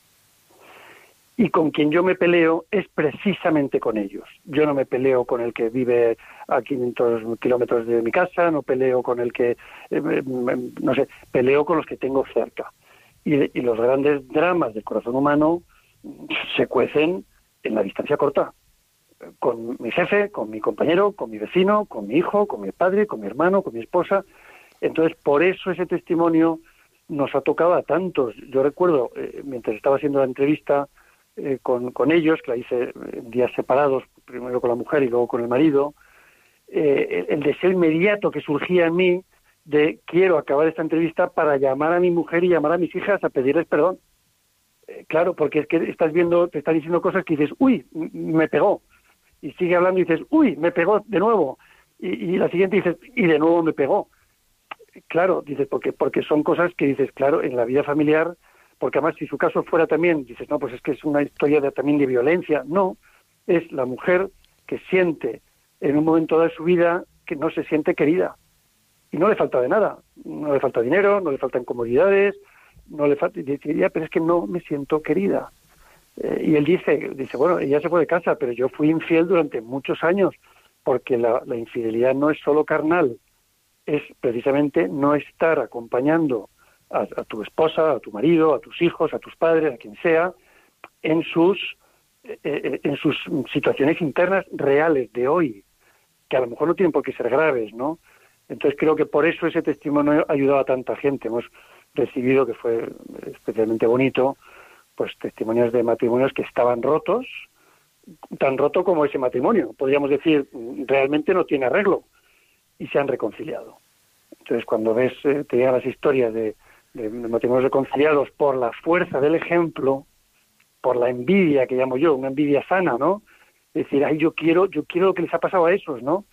y con quien yo me peleo es precisamente con ellos. Yo no me peleo con el que vive a 500 kilómetros de mi casa, no peleo con el que, eh, no sé, peleo con los que tengo cerca. Y, y, los grandes dramas del corazón humano se cuecen en la distancia corta. Con mi jefe, con mi compañero, con mi vecino, con mi hijo, con mi padre, con mi hermano, con mi esposa. Entonces, por eso ese testimonio nos ha tocado a tantos. Yo recuerdo, eh, mientras estaba haciendo la entrevista eh, con, con, ellos, que la hice en días separados, primero con la mujer y luego con el marido, eh, el, el, deseo inmediato que surgía en mí de quiero acabar esta entrevista para llamar a mi mujer y llamar a mis hijas a pedirles perdón. claro, porque es que estás viendo, te están diciendo cosas que dices, uy, me pegó. Y sigue hablando y dices, uy, me pegó de nuevo. Y, y la siguiente dices, y de nuevo me pegó claro, dices, porque, porque son cosas que dices, claro, en la vida familiar, porque además si su caso fuera también, dices, no, pues es que es una historia de, también de violencia, no, es la mujer que siente en un momento de su vida que no se siente querida. Y no le falta de nada, no le falta dinero, no le faltan comodidades, no le falta, diría, pero es que no me siento querida. Eh, y él dice, dice, bueno, ella se fue de casa, pero yo fui infiel durante muchos años, porque la, infidelidad no es solo carnal, es precisamente no estar acompañando a, a, tu esposa, a tu marido, a tus hijos, a tus padres, a quien sea, en sus, eh, eh, en sus situaciones internas reales de hoy, que a lo mejor no tienen por qué ser graves, ¿no? Entonces creo que por eso ese testimonio ha ayudado a tanta gente. Hemos recibido, que fue especialmente bonito, pues testimonios de matrimonios que estaban rotos, tan roto como ese matrimonio. Podríamos decir, realmente no tiene arreglo y se han reconciliado. Entonces, cuando ves, eh, te llegan las historias de, matrimonios reconciliados por la fuerza del ejemplo, por la envidia que llamo yo, una envidia sana, ¿no? Decir, ay, yo quiero, yo quiero lo que les ha pasado a esos, ¿no?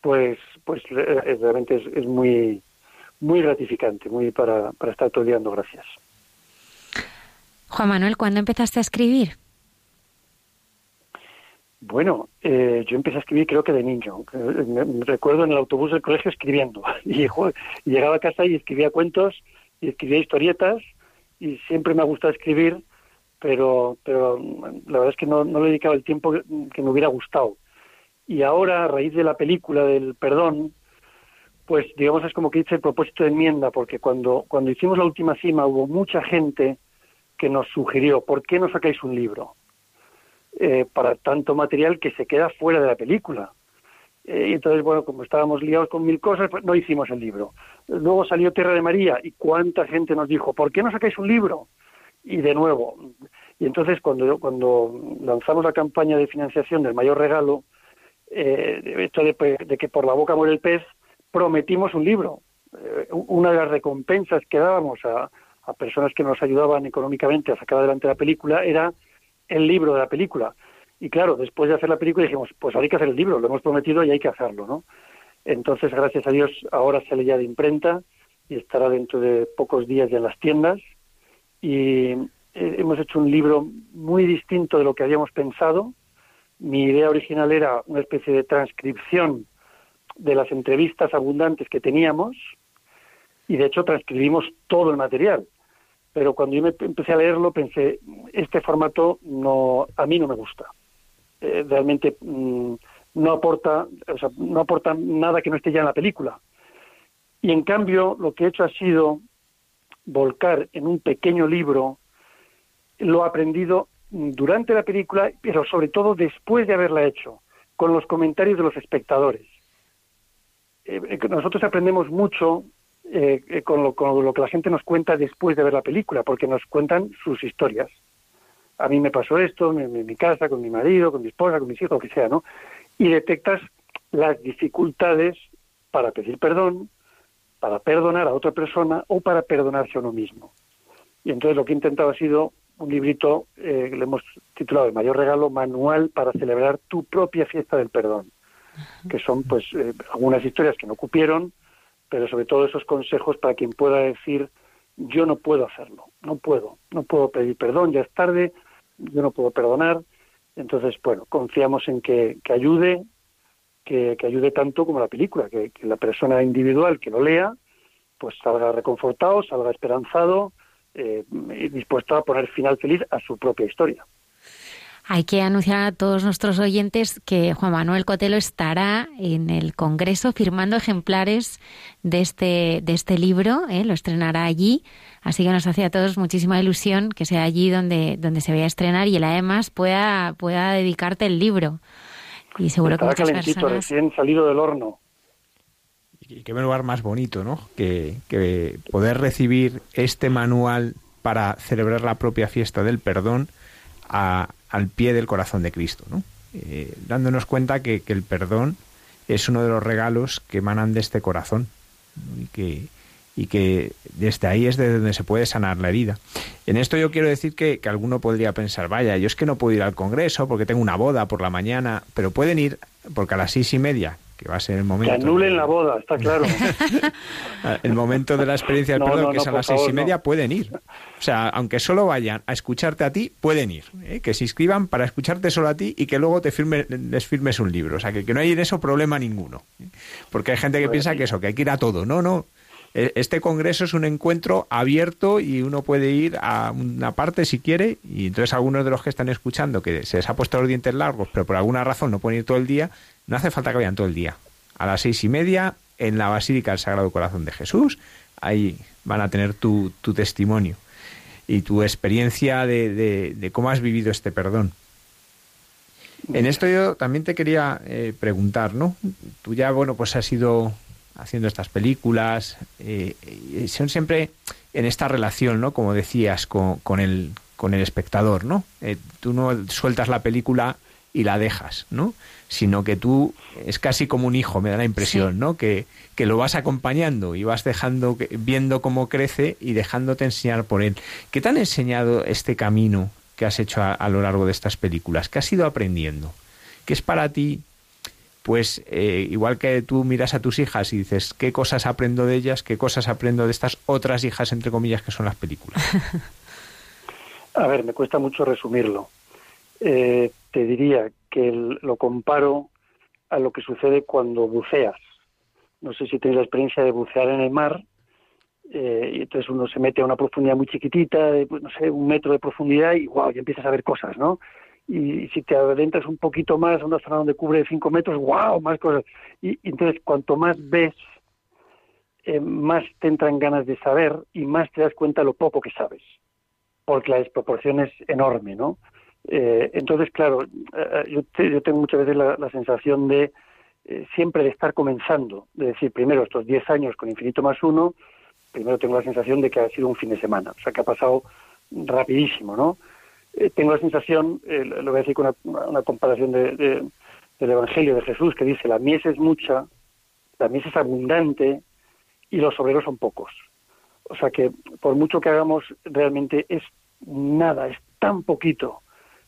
Pues, pues eh, realmente es, muy, muy gratificante, muy para, para estar todo el dando gracias. Juan Manuel, ¿cuándo empezaste a escribir? Bueno, eh, yo empecé a escribir creo que de niño. Me recuerdo en el autobús del colegio escribiendo. Y, llegaba a casa y escribía cuentos y escribía historietas y siempre me ha gustado escribir, pero, pero la verdad es que no, no le dedicaba el tiempo que, que me hubiera gustado. Y ahora, a raíz de la película del perdón, pues digamos es como que hice el propósito de enmienda, porque cuando, cuando hicimos la última cima hubo mucha gente que nos sugirió, ¿por qué no sacáis un libro? eh, para tanto material que se queda fuera de la película. Eh, y entonces, bueno, como estábamos liados con mil cosas, pues no hicimos el libro. Luego salió Tierra de María y cuánta gente nos dijo, ¿por qué no sacáis un libro? Y de nuevo. Y entonces, cuando, cuando lanzamos la campaña de financiación del mayor regalo, eh, esto de, de, que por la boca muere el pez, prometimos un libro. Eh, una de las recompensas que dábamos a, a personas que nos ayudaban económicamente a sacar adelante la película era el libro de la película. Y claro, después de hacer la película dijimos, pues hay que hacer el libro, lo hemos prometido y hay que hacerlo, ¿no? Entonces, gracias a Dios, ahora sale ya de imprenta y estará dentro de pocos días ya en las tiendas. Y eh, hemos hecho un libro muy distinto de lo que habíamos pensado. Mi idea original era una especie de transcripción de las entrevistas abundantes que teníamos y de hecho transcribimos todo el material pero cuando yo me empecé a leerlo pensé, este formato no, a mí no me gusta. Eh, realmente mmm, no aporta, o sea, no aporta nada que no esté ya en la película. Y en cambio, lo que he hecho ha sido volcar en un pequeño libro lo aprendido durante la película, pero sobre todo después de haberla hecho, con los comentarios de los espectadores. Eh, nosotros aprendemos mucho eh, con, lo, con, lo, que la gente nos cuenta después de ver la película, porque nos cuentan sus historias. A mí me pasó esto en, mi casa, con mi marido, con mi esposa, con mis hijos, lo que sea, ¿no? Y detectas las dificultades para pedir perdón, para perdonar a otra persona o para perdonarse a uno mismo. Y entonces lo que he intentado ha sido un librito eh, le hemos titulado El mayor regalo, manual para celebrar tu propia fiesta del perdón, que son pues eh, algunas historias que no cupieron, pero sobre todo esos consejos para quien pueda decir yo no puedo hacerlo, no puedo, no puedo pedir perdón, ya es tarde, yo no puedo perdonar. Entonces, bueno, confiamos en que, que ayude, que, que, ayude tanto como la película, que, la persona individual que lo lea, pues salga reconfortado, salga esperanzado, eh, dispuesto a poner final feliz a su propia historia. Hay que anunciar a todos nuestros oyentes que Juan Manuel Cotelo estará en el Congreso firmando ejemplares de este, de este libro, ¿eh? lo estrenará allí, así que nos hace a todos muchísima ilusión que sea allí donde, donde se vaya a estrenar y él además pueda, pueda dedicarte el libro. Y seguro que muchas calentito, personas... recién salido del horno. Y qué lugar más bonito, ¿no? Que, que poder recibir este manual para celebrar la propia fiesta del perdón a- al pie del corazón de Cristo, ¿no? Eh, dándonos cuenta que, que el perdón es uno de los regalos que emanan de este corazón y que, y que desde ahí es de donde se puede sanar la herida. En esto yo quiero decir que, que alguno podría pensar, vaya, yo es que no puedo ir al Congreso porque tengo una boda por la mañana, pero pueden ir porque a las seis y media, que va a ser el Que momento... anulen de- la boda, está claro. el momento de la experiencia del No, perdón, no, que es a las seis y media, pueden ir. O sea, aunque solo vayan a escucharte a ti, pueden ir. ¿eh? Que se inscriban para escucharte solo a ti y que luego te firme, les firmes un libro. O sea, que, que no hay en eso problema ninguno. ¿eh? Porque hay gente que Pues piensa que eso, que hay que ir a todo. No, no. E- Este congreso es un encuentro abierto y uno puede ir a una parte si quiere y entonces algunos de los que están escuchando que se les ha puesto los dientes largos pero por alguna razón no pueden ir todo el día, no hace falta que vayan todo el día. A las seis y media en la Basílica del Sagrado Corazón de Jesús, ahí van a tener tu, tu testimonio y tu experiencia de, de- de cómo has vivido este perdón. En esto yo también te quería eh, preguntar, ¿no? Tú ya, bueno, pues has ido haciendo estas películas, eh, y son siempre en esta relación, ¿no? Como decías, con, con el, con el espectador, ¿no? Eh, tú no sueltas la película y la dejas, ¿no? Sino que tú es casi como un hijo, me da la impresión, Sí. ¿no? Que, que lo vas acompañando y vas dejando, viendo cómo crece y dejándote enseñar por él. ¿Qué te han enseñado este camino que has hecho a, a lo largo de estas películas? ¿Qué has ido aprendiendo? ¿Qué es para ti pues eh, igual que tú miras a tus hijas y dices qué cosas aprendo de ellas, qué cosas aprendo de estas otras hijas, entre comillas, que son las películas. A ver, me cuesta mucho resumirlo. Eh, te diría que lo comparo a lo que sucede cuando buceas. No sé si tenéis la experiencia de bucear en el mar, eh, y entonces uno se mete a una profundidad muy chiquitita, de, pues, no sé, un metro de profundidad, y wow, ya empiezas a ver cosas, ¿no? Y si te adentras un poquito más a una zona donde cubre cinco metros, wow, más cosas. Y, y entonces, cuanto más ves, eh, más te entran ganas de saber y más te das cuenta lo poco que sabes porque la desproporción es enorme, ¿no? Eh, entonces, claro, eh, yo, te- yo tengo muchas veces la, la sensación de eh, siempre de estar comenzando, de decir, primero estos 10 años con infinito más uno, primero tengo la sensación de que ha sido un fin de semana, o sea, que ha pasado rapidísimo, ¿no? Eh, tengo la sensación, eh, lo voy a decir con una, comparación de- de- del Evangelio de Jesús, que dice, la mies es mucha, la mies es abundante y los obreros son pocos. O sea que por mucho que hagamos, realmente es nada, es tan poquito.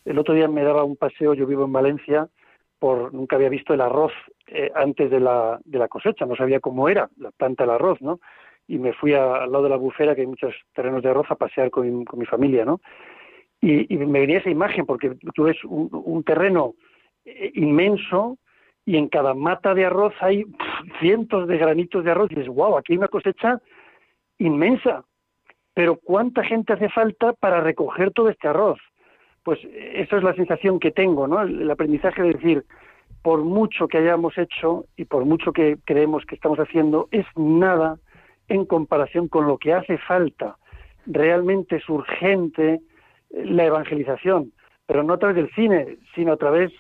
El otro día me daba un paseo, yo vivo en Valencia, por nunca había visto el arroz eh, antes de la, de la cosecha, no sabía cómo era la planta del arroz, ¿no? Y me fui a- al lado de la bufera, que hay muchos terrenos de arroz, a pasear con con mi familia, ¿no? Y, me venía esa imagen, porque tú ves un, terreno eh, inmenso y en cada mata de arroz hay cientos de granitos de arroz y dices, wow, aquí hay una cosecha inmensa. Pero ¿cuánta gente hace falta para recoger todo este arroz? Pues esa es la sensación que tengo, ¿no? El, el aprendizaje de decir, por mucho que hayamos hecho y por mucho que creemos que estamos haciendo, es nada en comparación con lo que hace falta. Realmente es urgente la evangelización, pero no a través del cine, sino a través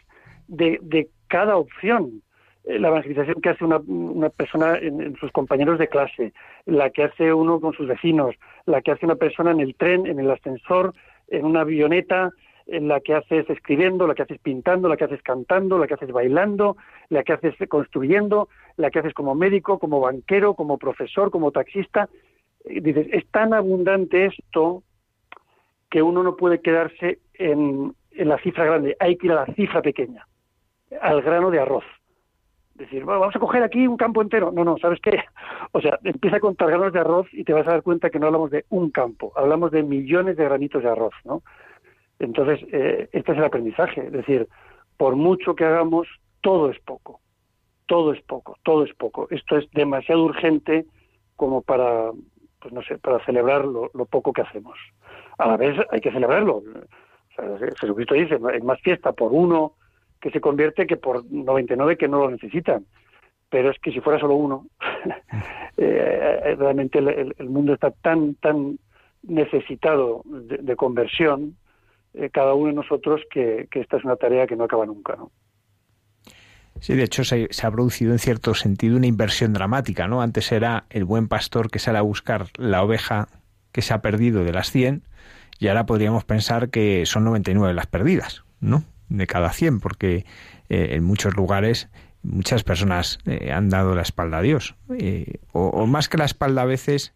de, de cada opción. Eh, La evangelización que hace una, una persona en, en sus compañeros de clase, la que hace uno con sus vecinos, la que hace una persona en el tren, en el ascensor, en una avioneta, en la que haces escribiendo, la que haces pintando, la que haces cantando, la que haces bailando, la que haces construyendo, la que haces como médico, como banquero, como profesor, como taxista. Eh, Dices, es tan abundante esto que uno no puede quedarse en, la cifra grande, hay que ir a la cifra pequeña, al grano de arroz. Decir, "Bueno, vamos a coger aquí un campo entero. No, no, ¿sabes qué? O sea, empieza a contar granos de arroz y te vas a dar cuenta que no hablamos de un campo, hablamos de millones de granitos de arroz, ¿no? Entonces, eh, este es el aprendizaje. Es decir, por mucho que hagamos, todo es poco. Todo es poco, todo es poco. Esto es demasiado urgente como para, pues no sé, para celebrar lo poco que hacemos. A la vez hay que celebrarlo. Jesucristo dice, hay más fiesta por uno que se convierte que por 99 que no lo necesitan. Pero es que si fuera solo uno, eh, realmente el, mundo está tan, tan necesitado de, conversión, eh, cada uno de nosotros, que, esta es una tarea que no acaba nunca, ¿no? Sí, de hecho se, se, ha producido en cierto sentido una inversión dramática, ¿no? Antes era el buen pastor que sale a buscar la oveja que se ha perdido de las 100 y ahora podríamos pensar que son 99 las perdidas, ¿no? De cada 100, porque eh, en muchos lugares muchas personas eh, han dado la espalda a Dios. Eh, o, más que la espalda a veces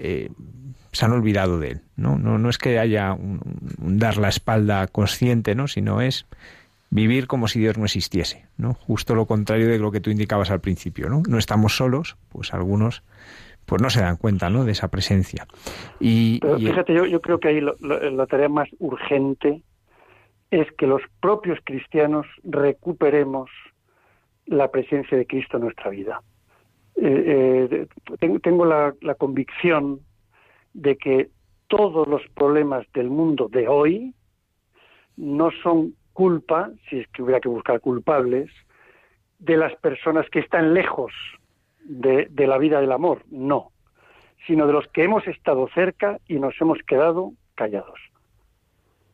se han olvidado de él. ¿no? No, es que haya un, dar la espalda consciente, ¿no? sino es vivir como si Dios no existiese, ¿no? Justo lo contrario de lo que tú indicabas al principio, ¿no? No estamos solos, pues algunos pues no se dan cuenta ¿no? de esa presencia. Y, Pero fíjate, yo, yo creo que ahí la tarea más urgente es que los propios cristianos recuperemos la presencia de Cristo en nuestra vida. Eh, eh, tengo la, la convicción de que todos los problemas del mundo de hoy no son culpa, si es que hubiera que buscar culpables, de las personas que están lejos de, la vida del amor, no, sino de los que hemos estado cerca y nos hemos quedado callados.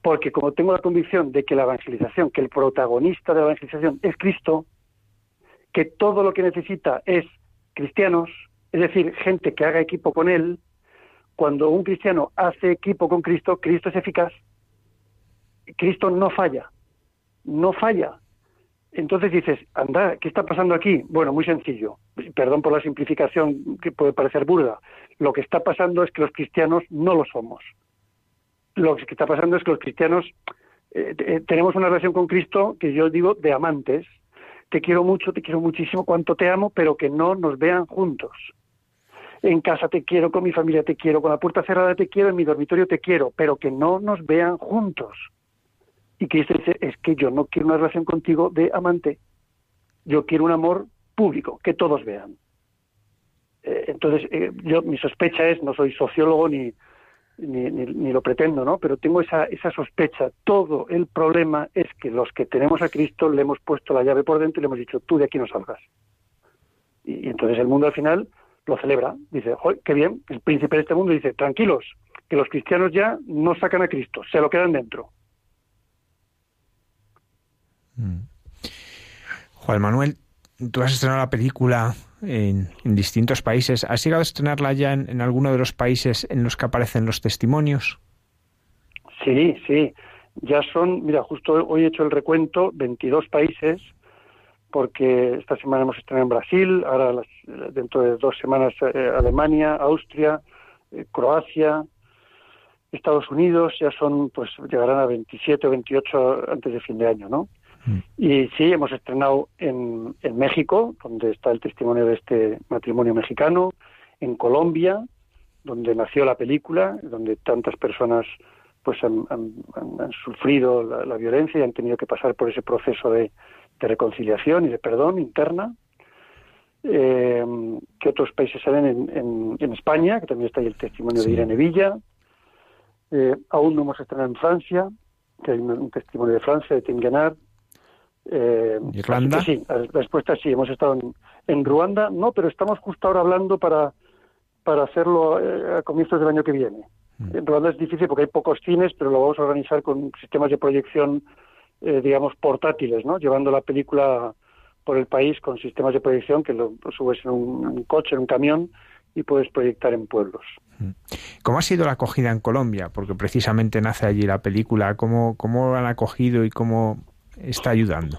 Porque como tengo la convicción de que la evangelización, que el protagonista de la evangelización es Cristo, que todo lo que necesita es cristianos, es decir, gente que haga equipo con él, cuando un cristiano hace equipo con Cristo, Cristo es eficaz. Cristo no falla, no falla. Entonces dices, anda, ¿qué está pasando aquí? Bueno, muy sencillo. Perdón por la simplificación que puede parecer burda. Lo que está pasando es que los cristianos no lo somos. Lo que está pasando es que los cristianos eh, eh, tenemos una relación con Cristo que yo digo de amantes. Te quiero mucho, te quiero muchísimo, cuánto te amo, pero que no nos vean juntos. En casa te quiero, con mi familia te quiero, con la puerta cerrada te quiero, en mi dormitorio te quiero, pero que no nos vean juntos. Y Cristo dice, es que yo no quiero una relación contigo de amante, yo quiero un amor público, que todos vean. Eh, entonces, eh, yo mi sospecha es, no soy sociólogo ni, ni, ni, lo pretendo, ¿no? Pero tengo esa, esa sospecha. Todo el problema es que los que tenemos a Cristo le hemos puesto la llave por dentro y le hemos dicho, tú de aquí no salgas. Y, entonces el mundo al final lo celebra. Dice, qué bien! El príncipe de este mundo dice, tranquilos, que los cristianos ya no sacan a Cristo, se lo quedan dentro. Mm. Juan Manuel, tú has estrenado la película en, distintos países. ¿Has llegado a estrenarla ya en, alguno de los países en los que aparecen los testimonios? Sí, sí. Ya son, mira, justo hoy he hecho el recuento, 22 países, porque esta semana hemos estrenado en Brasil, ahora dentro de dos semanas eh, Alemania, Austria, eh, Croacia, Estados Unidos, ya son, pues llegarán a 27 o 28 antes de fin de año, ¿no? Y sí, hemos estrenado en, en, México, donde está el testimonio de este matrimonio mexicano, en Colombia, donde nació la película, donde tantas personas pues han, sufrido la, violencia y han tenido que pasar por ese proceso de, reconciliación y de perdón interna. Eh, que otros países salen en, en, España, que también está ahí el testimonio de Irene Villa. Eh, aún no hemos estrenado en Francia, que hay un, testimonio de Francia, de Tim eh, ¿Irlanda? Sí, la respuesta sí. Hemos estado en, Ruanda, no, pero estamos justo ahora hablando para, para hacerlo eh, a comienzos del año que viene. Mm. En Ruanda es difícil porque hay pocos cines, pero lo vamos a organizar con sistemas de proyección, eh, digamos, portátiles, ¿no? Llevando la película por el país con sistemas de proyección que lo, subes en un, coche, en un camión y puedes proyectar en pueblos. Mm. ¿Cómo ha sido la acogida en Colombia? Porque precisamente nace allí la película. ¿Cómo, cómo han acogido y cómo está ayudando?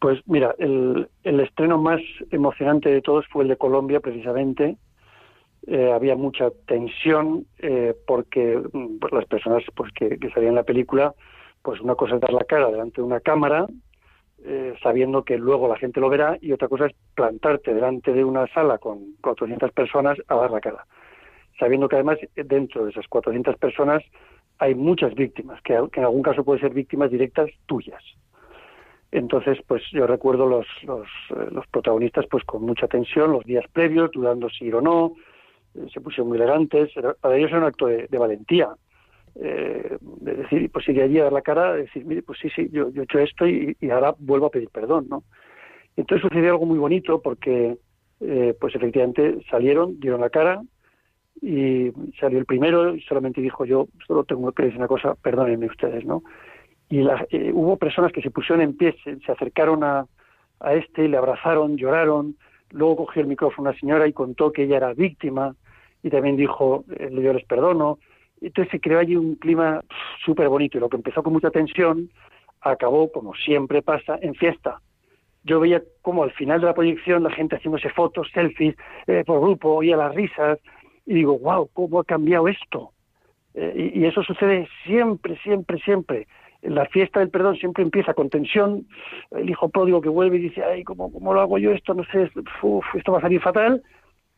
Pues mira, el, el estreno más emocionante de todos fue el de Colombia, precisamente. Eh, había mucha tensión eh, porque mm, pues, las personas pues, que, salían en la película, pues una cosa es dar la cara delante de una cámara, eh, sabiendo que luego la gente lo verá, y otra cosa es plantarte delante de una sala con 400 personas a dar la cara, sabiendo que además dentro de esas 400 personas hay muchas víctimas, que, que en algún caso pueden ser víctimas directas tuyas. Entonces, pues yo recuerdo los, los, eh, los, protagonistas pues con mucha tensión los días previos, dudando si ir o no, eh, se pusieron muy elegantes, para ellos era un acto de, valentía, eh, de decir, pues ir allí a dar la cara, de decir, mire, pues sí, sí, yo, he hecho esto y, y ahora vuelvo a pedir perdón, ¿no? Entonces sucedió algo muy bonito porque, eh, pues efectivamente salieron, dieron la cara y salió el primero y solamente dijo yo solo tengo que decir una cosa, perdónenme ustedes, ¿no? Y la- eh, hubo personas que se pusieron en pie, se, acercaron a, a este, le abrazaron, lloraron, luego cogió el micrófono una señora y contó que ella era víctima y también dijo, eh, yo les perdono. Entonces se creó allí un clima súper bonito y lo que empezó con mucha tensión acabó, como siempre pasa, en fiesta. Yo veía como al final de la proyección la gente haciéndose fotos, selfies eh, por grupo, oía las risas y digo, wow, ¿cómo ha cambiado esto? Eh, y eso sucede siempre, siempre, siempre. La fiesta del perdón siempre empieza con tensión, el hijo pródigo que vuelve y dice, ay, ¿cómo, cómo lo hago yo esto? No sé, uf, esto va a salir fatal.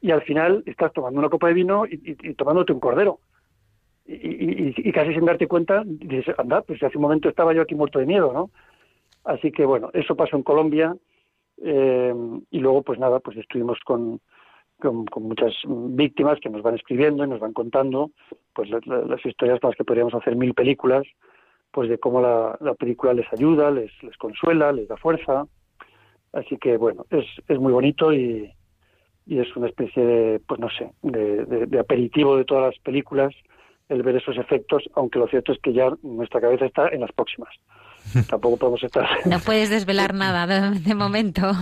Y al final estás tomando una copa de vino y, y- tomándote un cordero. Y, y- casi sin darte cuenta, dices, anda, pues hace un momento estaba yo aquí muerto de miedo, ¿no? Así que bueno, eso pasó en Colombia eh, y luego pues nada, pues estuvimos con, con, muchas víctimas que nos van escribiendo y nos van contando pues la- la- las historias con las que podríamos hacer mil películas, pues de cómo la, la película les ayuda, les, les consuela, les da fuerza. Así que bueno, es, es muy bonito y, y es una especie de, pues no sé, de, de- de aperitivo de todas las películas el ver esos efectos, aunque lo cierto es que ya nuestra cabeza está en las próximas. Tampoco podemos estar No puedes desvelar nada de, de momento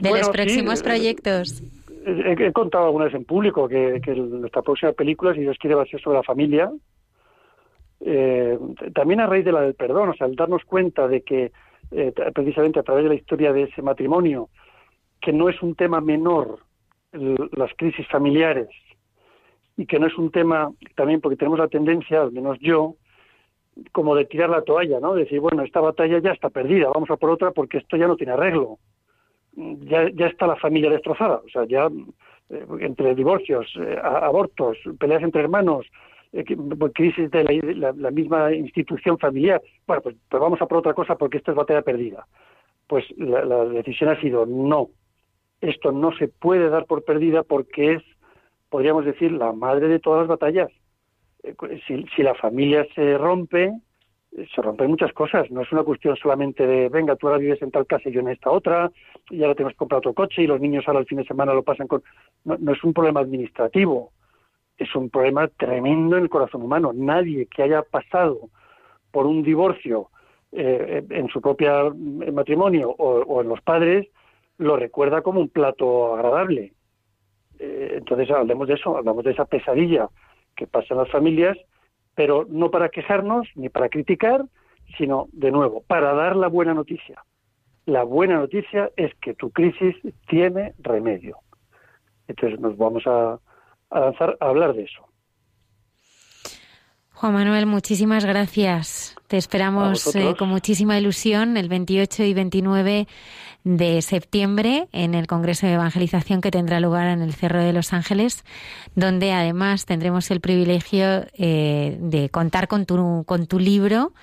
de Bueno, los próximos eh, proyectos. He, he contado alguna vez en público que, que nuestra próxima película, si Dios quiere, va a ser sobre la familia. Eh, también a raíz de la del perdón, o sea, al darnos cuenta de que eh, precisamente a través de la historia de ese matrimonio, que no es un tema menor las crisis familiares y que no es un tema también porque tenemos la tendencia, al menos yo, como de tirar la toalla, ¿no? Decir, bueno, esta batalla ya está perdida, vamos a por otra porque esto ya no tiene arreglo ya, ya está la familia destrozada, o sea, ya eh, entre divorcios, eh, abortos, peleas entre hermanos, crisis de la, la- misma institución familiar, bueno, pues, pues vamos a por otra cosa porque esta es batalla perdida. Pues la, la decisión ha sido no, esto no se puede dar por perdida porque es, podríamos decir, la madre de todas las batallas. Eh, Si, si la familia se rompe, eh, se rompen muchas cosas. No es una cuestión solamente de, venga, tú ahora vives en tal casa y yo en esta otra, y ahora tenemos que comprar otro coche y los niños ahora el fin de semana lo pasan con... No, no es un problema administrativo, es un problema tremendo en el corazón humano. Nadie que haya pasado por un divorcio eh, en su propio matrimonio o, o en los padres lo recuerda como un plato agradable. Eh, entonces hablemos de eso, hablamos de esa pesadilla que pasa en las familias, pero no para quejarnos ni para criticar, sino de nuevo, para dar la buena noticia. La buena noticia es que tu crisis tiene remedio. Entonces nos vamos a, a lanzar a hablar de eso. Juan Manuel, muchísimas gracias. Te esperamos eh, con muchísima ilusión el 28 y 29 de septiembre en el Congreso de Evangelización que tendrá lugar en el Cerro de los Ángeles, donde además tendremos el privilegio eh, de contar con tu, con tu libro.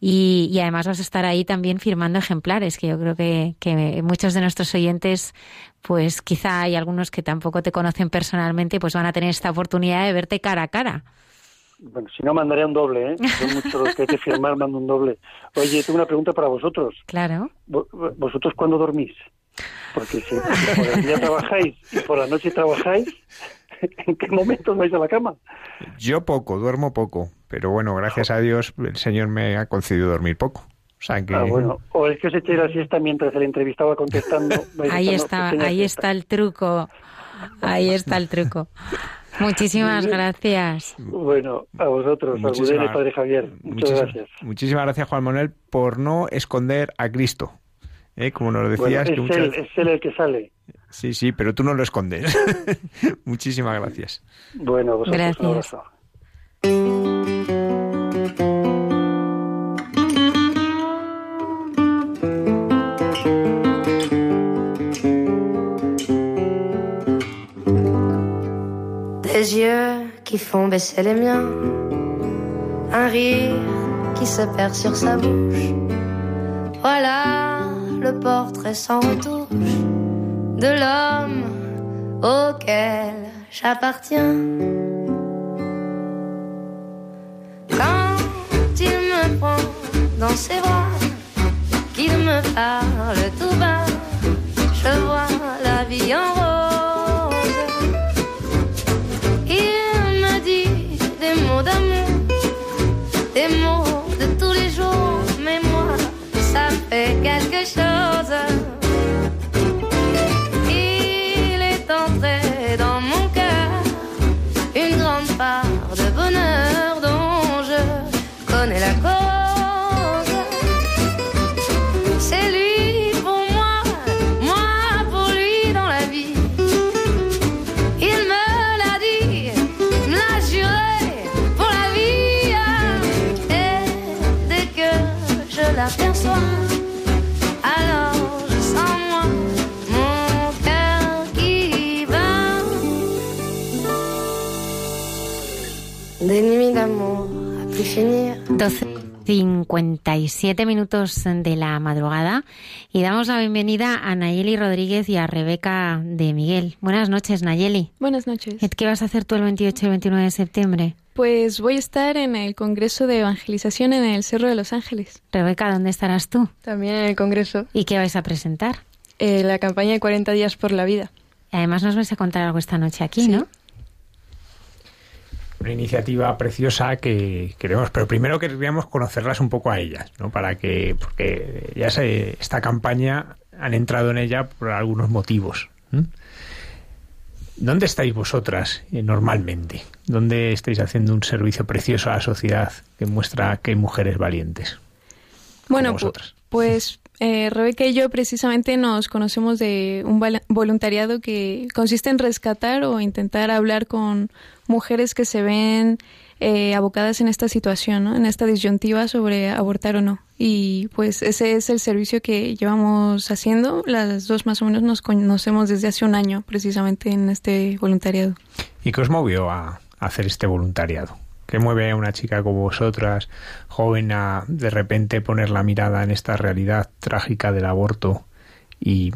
Y, y además vas a estar ahí también firmando ejemplares, que yo creo que, que muchos de nuestros oyentes, pues quizá hay algunos que tampoco te conocen personalmente, pues van a tener esta oportunidad de verte cara a cara. Bueno, si no, mandaré un doble, ¿eh? Son muchos los que hay que firmar, mando un doble. Oye, tengo una pregunta para vosotros. Claro. Vo- ¿Vosotros cuándo dormís? Porque si por el día trabajáis y por la noche trabajáis, ¿en qué momento os vais a la cama? Yo poco, duermo poco, pero bueno, gracias a Dios el Señor me ha concedido dormir poco. O sea que Ah, bueno. O es que os echáis la siesta mientras el entrevistado va contestando. Ahí está, ahí está el truco. Ahí está el truco. Muchísimas gracias. Bueno, a vosotros, Muchísimas- y Padre Javier. Muchas muchísimas, gracias. muchísimas gracias, Juan Manuel, por no esconder a Cristo. ¿Eh? Como nos lo Bueno, decías, es, que muchas- él, es él el que sale. Sí, sí, pero tú no lo escondes. muchísimas gracias. Bueno, vosotros Gracias. un abrazo. Des yeux qui font baisser les miens, un rire qui se perd sur sa bouche. Voilà le portrait sans retouche de l'homme auquel j'appartiens. Quand il me prend dans ses bras, qu'il me parle tout bas, je vois la vie en 12.57 minutos de la madrugada y damos la bienvenida a Nayeli Rodríguez y a Rebeca de Miguel. Buenas noches, Nayeli. Buenas noches. ¿Qué vas a hacer tú el 28 y el 29 de septiembre? Pues voy a estar en el Congreso de Evangelización en el Cerro de los Ángeles. Rebeca, ¿dónde estarás tú? También en el Congreso. ¿Y qué vais a presentar? Eh, la campaña de 40 días por la vida. Además nos vais a contar algo esta noche aquí, Sí. ¿no? Una iniciativa preciosa que queremos, pero primero queríamos conocerlas un poco a ellas, ¿no? Para que, porque ya se, esta campaña han entrado en ella por algunos motivos. ¿Dónde estáis vosotras eh, normalmente? ¿Dónde estáis haciendo un servicio precioso a la sociedad que muestra que hay mujeres valientes? Bueno, pues eh, Rebeca y yo precisamente nos conocemos de un voluntariado que consiste en rescatar o intentar hablar con mujeres que se ven eh, abocadas en esta situación, ¿no? en esta disyuntiva sobre abortar o no. Y pues ese es el servicio que llevamos haciendo. Las dos más o menos nos conocemos desde hace un año precisamente en este voluntariado. ¿Y qué os movió a hacer este voluntariado? ¿Qué mueve a una chica como vosotras, joven, a de repente poner la mirada en esta realidad trágica del aborto y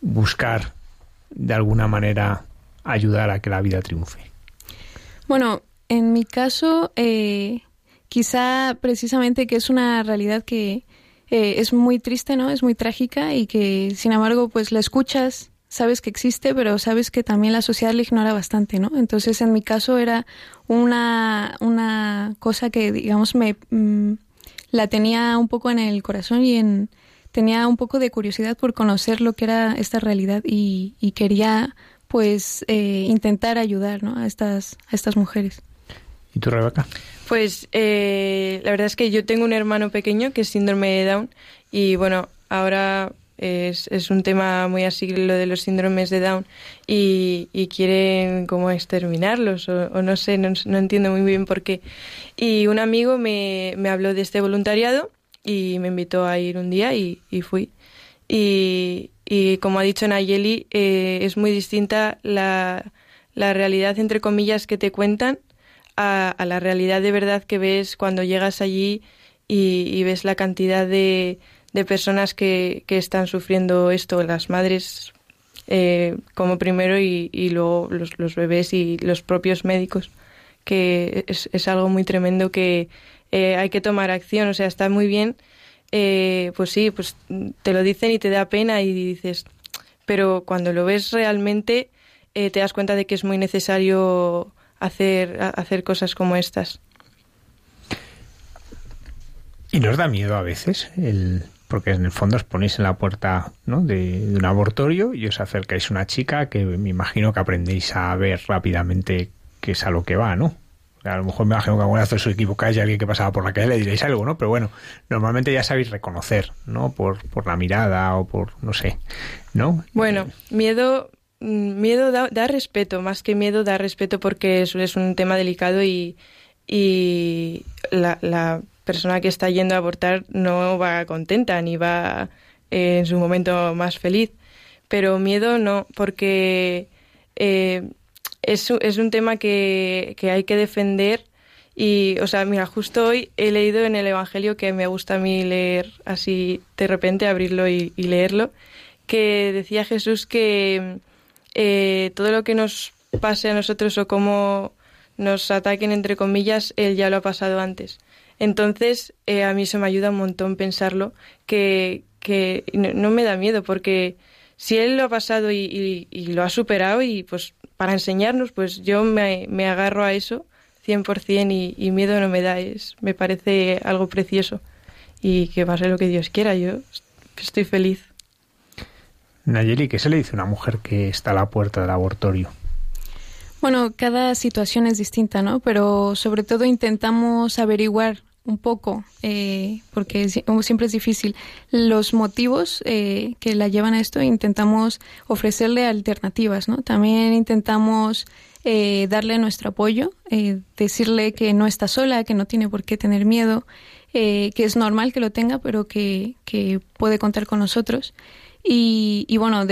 buscar de alguna manera ayudar a que la vida triunfe? Bueno, en mi caso, eh, quizá precisamente que es una realidad que eh, es muy triste, ¿no? Es muy trágica y que, sin embargo, pues la escuchas, sabes que existe, pero sabes que también la sociedad la ignora bastante, ¿no? Entonces, en mi caso era una, una cosa que, digamos, me mm, la tenía un poco en el corazón y en tenía un poco de curiosidad por conocer lo que era esta realidad y, y quería pues eh, intentar ayudar ¿no? a estas a estas mujeres ¿Y tú, Rebeca? Pues eh, la verdad es que yo tengo un hermano pequeño que es síndrome de Down y bueno, ahora es, es un tema muy así lo de los síndromes de Down y, y quieren como exterminarlos o, no sé, no, no entiendo muy bien por qué. Y un amigo me, me habló de este voluntariado y me invitó a ir un día y, fui. Y, y como ha dicho Nayeli, eh, es muy distinta la, la realidad, entre comillas, que te cuentan a, la realidad de verdad que ves cuando llegas allí y ves la cantidad de, de personas que, que están sufriendo esto, las madres eh, como primero y, y luego los, los bebés y los propios médicos, que es, es algo muy tremendo que eh, hay que tomar acción, o sea, está muy bien, eh, pues sí, pues te lo dicen y te da pena y dices, pero cuando lo ves realmente te das cuenta de que es muy necesario hacer, hacer cosas como estas. ¿Y nos da miedo a veces? El, porque en el fondo os ponéis en la puerta ¿no? de, de un abortorio y os acercáis a una chica que me imagino que aprendéis a ver rápidamente qué es a lo que va, ¿no? O sea, a lo mejor me imagino que alguna vez os equivocáis y alguien que pasaba por la calle le diréis algo, ¿no? Pero bueno, normalmente ya sabéis reconocer, ¿no? Por, por la mirada o por, no sé, ¿no? Bueno, miedo, mm, miedo da, da respeto, más que miedo da respeto porque es, es un tema delicado y, y la, la persona que está yendo a abortar no va contenta ni va eh, en su momento más feliz. Pero miedo no, porque eh, es, un tema que, que hay que defender. Y, o sea, mira, justo hoy he leído en el Evangelio que me gusta a mí leer así de repente, abrirlo y, y leerlo, que decía Jesús que eh, todo lo que nos pase a nosotros o cómo nos ataquen, entre comillas, Él ya lo ha pasado antes. Entonces, eh, a mí eso me ayuda un montón pensarlo, que, que no, me da miedo, porque si él lo ha pasado y, lo ha superado y pues para enseñarnos, pues yo me, me agarro a eso 100% y, y miedo no me da, es, me parece algo precioso y que va a ser lo que Dios quiera, yo estoy feliz. Nayeli, ¿qué se le dice a una mujer que está a la puerta del abortorio? Bueno, cada situación es distinta, ¿no? Pero sobre todo intentamos averiguar un poco, eh, porque siempre es difícil, los motivos eh, que la llevan a esto. Intentamos ofrecerle alternativas, ¿no? También intentamos eh, darle nuestro apoyo, decirle que no está sola, que no tiene por qué tener miedo, que es normal que lo tenga, pero que, que puede contar con nosotros. Y, y bueno,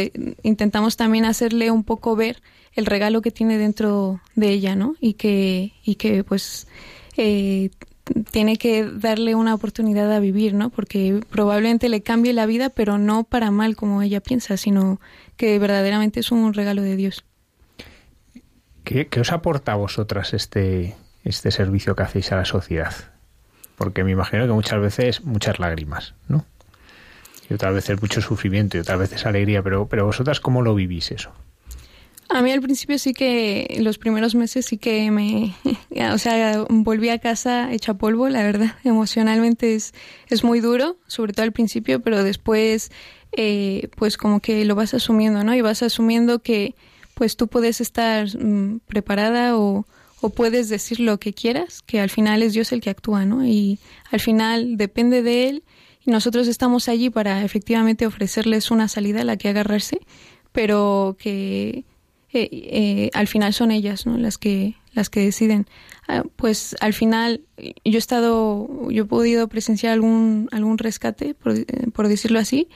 intentamos también hacerle un poco ver el regalo que tiene dentro de ella, ¿no? Y que, y que pues eh, tiene que darle una oportunidad a vivir, ¿no? Porque probablemente le cambie la vida, pero no para mal como ella piensa, sino que verdaderamente es un regalo de Dios. ¿Qué, os aporta a vosotras este, este servicio que hacéis a la sociedad? Porque me imagino que muchas veces muchas lágrimas, ¿no? Y otras veces mucho sufrimiento y otras veces alegría, pero, pero vosotras cómo lo vivís eso? A mí al principio sí que, los primeros meses sí que me, o sea, volví a casa hecha polvo, la verdad, emocionalmente es, es muy duro, sobre todo al principio, pero después, eh, pues como que lo vas asumiendo, ¿no? Y vas asumiendo que, pues tú puedes estar mm, preparada o, o puedes decir lo que quieras, que al final es Dios el que actúa, ¿no? Y al final depende de Él y nosotros estamos allí para efectivamente ofrecerles una salida a la que agarrarse, pero que eh, eh, al final son ellas ¿no? las que las que deciden. Ah, pues al final yo he estado yo he podido presenciar algún algún rescate por, eh, decirlo así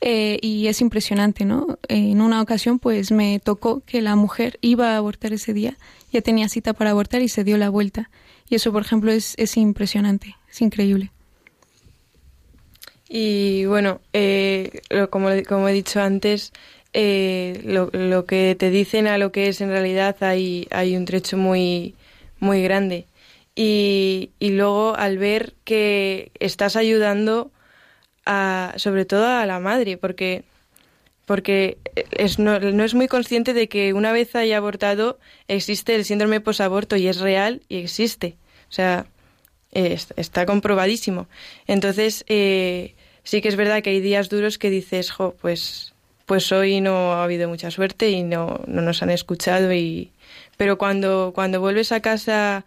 y es impresionante no en una ocasión pues me tocó que la mujer iba a abortar ese día ya tenía cita para abortar y se dio la vuelta. Y eso por ejemplo es, es impresionante es increíble. Y bueno como, como he dicho antes eh, lo, lo, que te dicen a lo que es en realidad hay, hay un trecho muy, muy grande. Y, y luego al ver que estás ayudando a, sobre todo a la madre, porque, porque es, no, no es muy consciente de que una vez haya abortado existe el síndrome posaborto y es real y existe. O sea, está comprobadísimo. Entonces, eh, sí que es verdad que hay días duros que dices, jo, pues pues hoy no ha habido mucha suerte y no, no nos han escuchado y pero cuando cuando vuelves a casa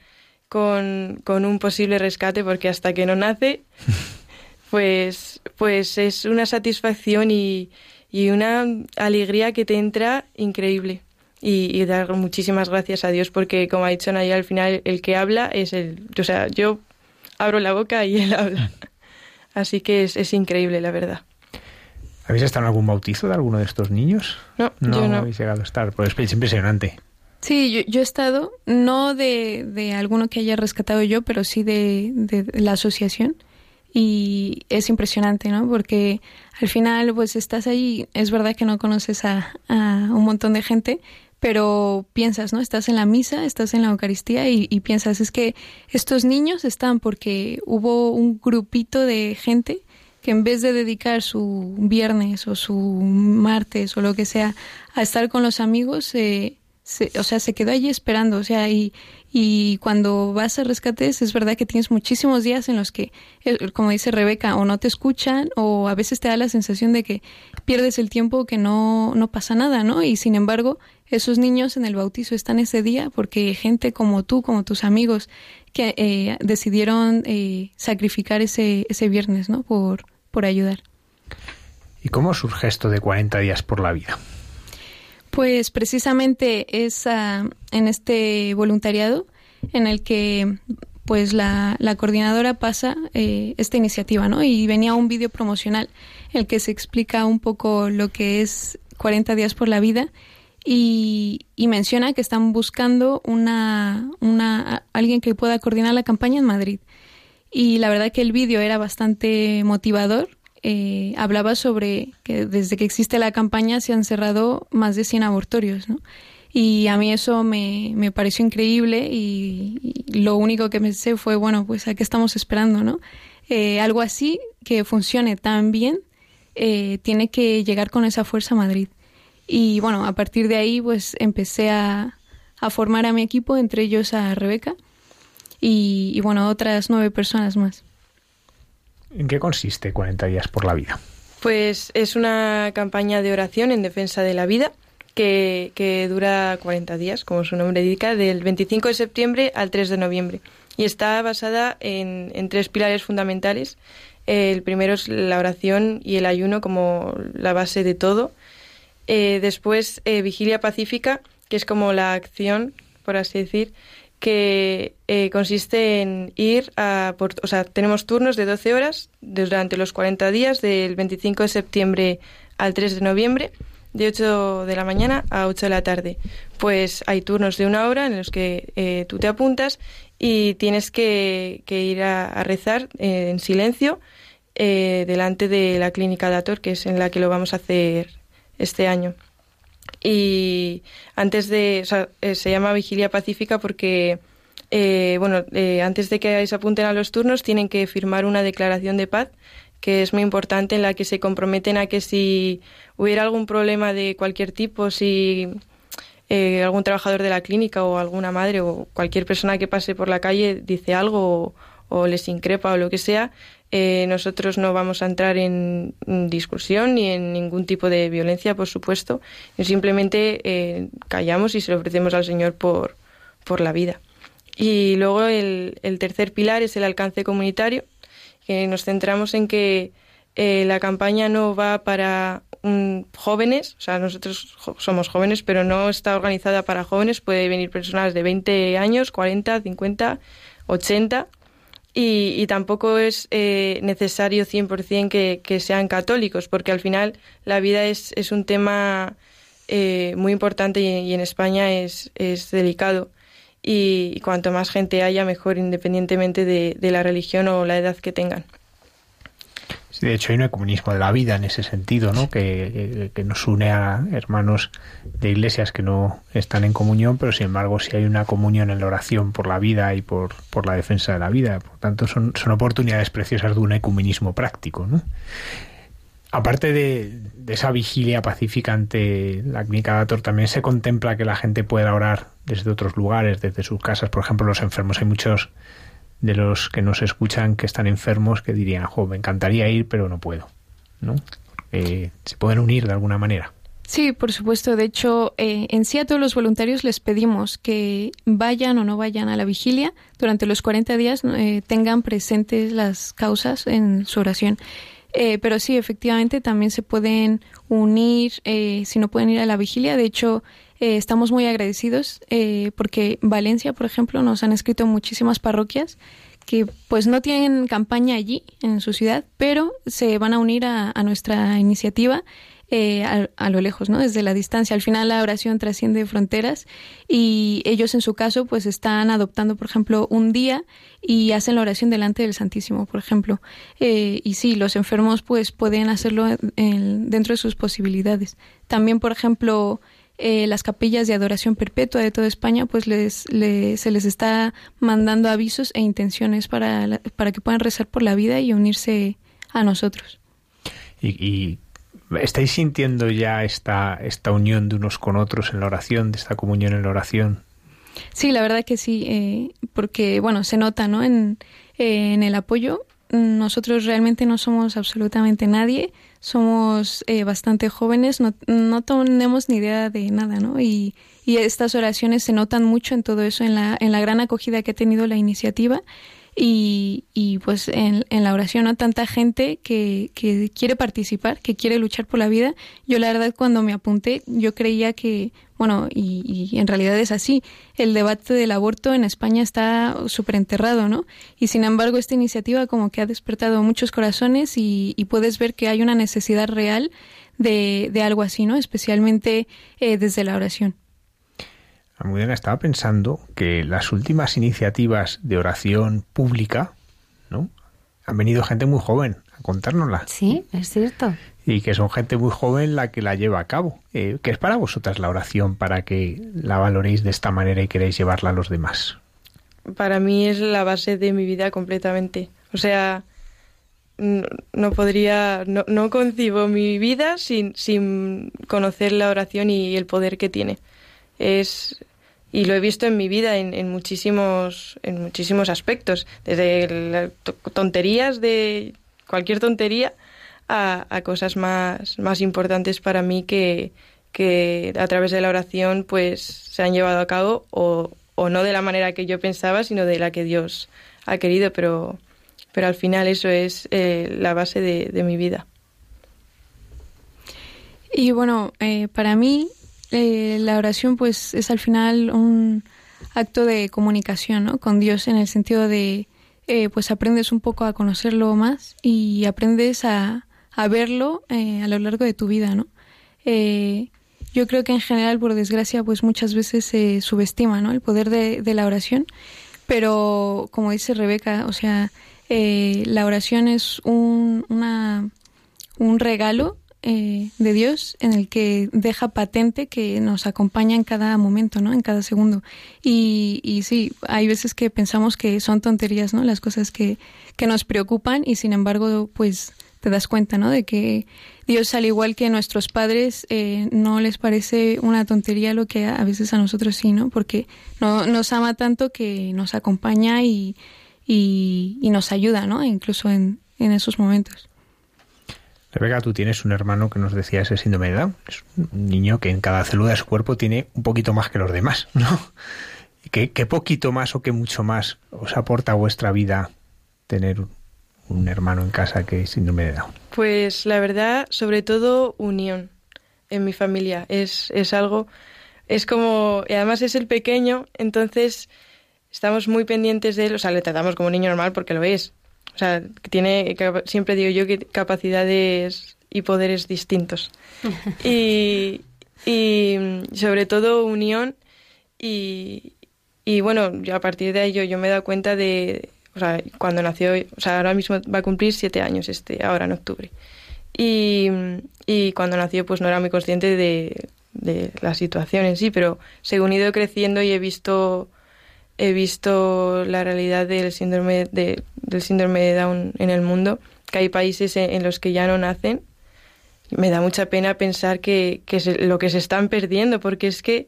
con, con un posible rescate porque hasta que no nace pues pues es una satisfacción y, y una alegría que te entra increíble. Y, y, dar muchísimas gracias a Dios porque como ha dicho Naya al final el que habla es el o sea yo abro la boca y él habla. Así que es, es increíble la verdad ¿Habéis estado en algún bautizo de alguno de estos niños? No, no, no. habéis llegado a estar, pues es impresionante. Sí, yo, he estado, no de, de, alguno que haya rescatado yo, pero sí de, de, la asociación. Y es impresionante, ¿no? Porque al final, pues estás ahí, es verdad que no conoces a, a un montón de gente, pero piensas, ¿no? Estás en la misa, estás en la Eucaristía y, y, piensas, es que estos niños están porque hubo un grupito de gente que en vez de dedicar su viernes o su martes o lo que sea a estar con los amigos, eh, se, o sea, se quedó allí esperando, o sea, y, y cuando vas a rescates es verdad que tienes muchísimos días en los que, eh, como dice Rebeca, o no te escuchan o a veces te da la sensación de que pierdes el tiempo, que no, no pasa nada, ¿no? Y sin embargo, esos niños en el bautizo están ese día porque gente como tú, como tus amigos, que eh, decidieron eh, sacrificar ese, ese viernes, ¿no? Por, por ayudar. ¿Y cómo surge esto de 40 días por la vida? Pues precisamente es uh, en este voluntariado en el que pues la, la coordinadora pasa eh, esta iniciativa, ¿no? Y venía un vídeo promocional en el que se explica un poco lo que es 40 días por la vida y, menciona que están buscando una, una, alguien que pueda coordinar la campaña en Madrid y la verdad que el vídeo era bastante motivador. Eh, hablaba sobre que desde que existe la campaña se han cerrado más de 100 abortorios, ¿no? Y a mí eso me, me pareció increíble y, y lo único que pensé fue, bueno, pues a qué estamos esperando, ¿no? Eh, algo así que funcione tan bien eh, tiene que llegar con esa fuerza a Madrid. Y bueno, a partir de ahí pues empecé a, a formar a mi equipo, entre ellos a Rebeca y, y bueno, otras nueve personas más. ¿En qué consiste 40 días por la vida? Pues es una campaña de oración en defensa de la vida que, que, dura 40 días, como su nombre indica, del 25 de septiembre al 3 de noviembre. Y está basada en, en tres pilares fundamentales. El primero es la oración y el ayuno como la base de todo. Eh, después, eh, vigilia pacífica, que es como la acción, por así decir, que eh, consiste en ir a... Por, o sea, tenemos turnos de 12 horas durante los 40 días, del 25 de septiembre al 3 de noviembre, de 8 de la mañana a 8 de la tarde. Pues hay turnos de una hora en los que eh, tú te apuntas y tienes que, que ir a, a rezar eh, en silencio eh, delante de la clínica Dator, que es en la que lo vamos a hacer este año. Y antes de, eh, se llama vigilia pacífica porque, eh, bueno, eh, antes de que se apunten a los turnos tienen que firmar una declaración de paz que es muy importante en la que se comprometen a que si hubiera algún problema de cualquier tipo, si eh, algún trabajador de la clínica o alguna madre o cualquier persona que pase por la calle dice algo o les increpa o lo que sea, eh, nosotros no vamos a entrar en discusión ni en ningún tipo de violencia, por supuesto. Simplemente eh, callamos y se lo ofrecemos al Señor por, por la vida. Y luego el, el, tercer pilar es el alcance comunitario, que nos centramos en que eh, la campaña no va para um, jóvenes, o sea, nosotros somos jóvenes, pero no está organizada para jóvenes, puede venir personas de 20 años, 40, 50, 80 y, y, tampoco es eh, necesario 100% que, que sean católicos, porque al final la vida es, un tema eh, muy importante y, en España es, delicado. Y, cuanto más gente haya, mejor, independientemente de, de la religión o la edad que tengan. De hecho, hay un ecumenismo de la vida en ese sentido, ¿no? Que, que, nos une a hermanos de iglesias que no están en comunión, pero sin embargo sí hay una comunión en la oración por la vida y por, por la defensa de la vida. Por tanto, son, son oportunidades preciosas de un ecumenismo práctico, ¿no? Aparte de, de, esa vigilia pacífica ante la clínica Dator, también se contempla que la gente pueda orar desde otros lugares, desde sus casas. Por ejemplo, los enfermos. Hay muchos de los que nos escuchan que están enfermos que dirían, jo, me encantaría ir, pero no puedo, ¿no? Eh, se pueden unir de alguna manera. Sí, por supuesto. De hecho, eh, en sí a todos los voluntarios les pedimos que vayan o no vayan a la vigilia durante los 40 días, eh, tengan presentes las causas en su oración. Eh, pero sí, efectivamente, también se pueden unir eh, si no pueden ir a la vigilia. De hecho, eh, estamos muy agradecidos eh, porque Valencia, por ejemplo, nos han escrito muchísimas parroquias que pues no tienen campaña allí en su ciudad, pero se van a unir a, nuestra iniciativa eh, a, a, lo lejos, ¿no? Desde la distancia. Al final la oración trasciende fronteras y ellos en su caso pues están adoptando, por ejemplo, un día y hacen la oración delante del Santísimo, por ejemplo. Eh, y sí, los enfermos pues pueden hacerlo en, dentro de sus posibilidades. También, por ejemplo, eh, las capillas de adoración perpetua de toda España, pues les, les, se les está mandando avisos e intenciones para, la, para que puedan rezar por la vida y unirse a nosotros. Y, y ¿Estáis sintiendo ya esta, esta unión de unos con otros en la oración, de esta comunión en la oración? Sí, la verdad que sí, eh, porque bueno, se nota, ¿no? En, eh, en el apoyo. Nosotros realmente no somos absolutamente nadie, somos eh, bastante jóvenes, no, no, tenemos ni idea de nada, ¿no? Y, y estas oraciones se notan mucho en todo eso, en la, en la gran acogida que ha tenido la iniciativa y, y pues en, en, la oración a tanta gente que, que quiere participar, que quiere luchar por la vida. Yo la verdad cuando me apunté yo creía que, bueno, y, y en realidad es así, el debate del aborto en España está súper enterrado, ¿no? Y sin embargo esta iniciativa como que ha despertado muchos corazones y, y puedes ver que hay una necesidad real de, de algo así, ¿no? Especialmente eh, desde la oración. Almudena estaba pensando que las últimas iniciativas de oración pública, ¿no? Han venido gente muy joven a contárnosla. Sí, es cierto. y que son gente muy joven la que la lleva a cabo. Eh, ¿Qué es para vosotras la oración para que la valoréis de esta manera y queréis llevarla a los demás? Para mí es la base de mi vida completamente. O sea, no, no podría, no, no concibo mi vida sin, sin conocer la oración y el poder que tiene. Es, y lo he visto en mi vida en, en muchísimos, en muchísimos aspectos, desde tonterías de cualquier tontería a, cosas más, más importantes para mí que, que a través de la oración pues se han llevado a cabo o, o no de la manera que yo pensaba, sino de la que Dios ha querido, pero, pero al final eso es eh, la base de, de mi vida. Y bueno, eh, para mí eh, la oración pues es al final un acto de comunicación ¿no? con Dios en el sentido de eh, pues aprendes un poco a conocerlo más y aprendes a, a verlo eh, a lo largo de tu vida, ¿no? Eh, yo creo que en general, por desgracia, pues muchas veces se subestima, ¿no? El poder de, de la oración, pero como dice Rebeca, o sea, eh, la oración es un, una, un regalo eh, de Dios en el que deja patente que nos acompaña en cada momento, ¿no? En cada segundo. Y, y sí, hay veces que pensamos que son tonterías, ¿no? Las cosas que, que nos preocupan y sin embargo, pues te das cuenta, ¿no? De que Dios, al igual que nuestros padres, eh, no les parece una tontería lo que a veces a nosotros sí, ¿no? Porque no, nos ama tanto que nos acompaña y, y, y nos ayuda, ¿no? Incluso en, en esos momentos. Rebeca, tú tienes un hermano que nos decía ese síndrome de Down. Es un niño que en cada célula de su cuerpo tiene un poquito más que los demás, ¿no? ¿Qué, poquito más o qué mucho más os aporta a vuestra vida tener un hermano en casa que es síndrome de Down? Pues la verdad, sobre todo unión en mi familia. Es, es algo, es como, y además es el pequeño, entonces estamos muy pendientes de él, o sea, le tratamos como niño normal porque lo es. O sea, tiene, siempre digo yo que capacidades y poderes distintos. y, y sobre todo unión y, y bueno, yo a partir de ello yo me he dado cuenta de, o sea, cuando nació, o sea, ahora mismo va a cumplir siete años este, ahora en octubre. Y, y cuando nació pues no era muy consciente de, de la situación en sí, pero según he ido creciendo y he visto he visto la realidad del síndrome de, del síndrome de Down en el mundo, que hay países en, en los que ya no nacen. Me da mucha pena pensar que, que se- lo que se están perdiendo, porque es que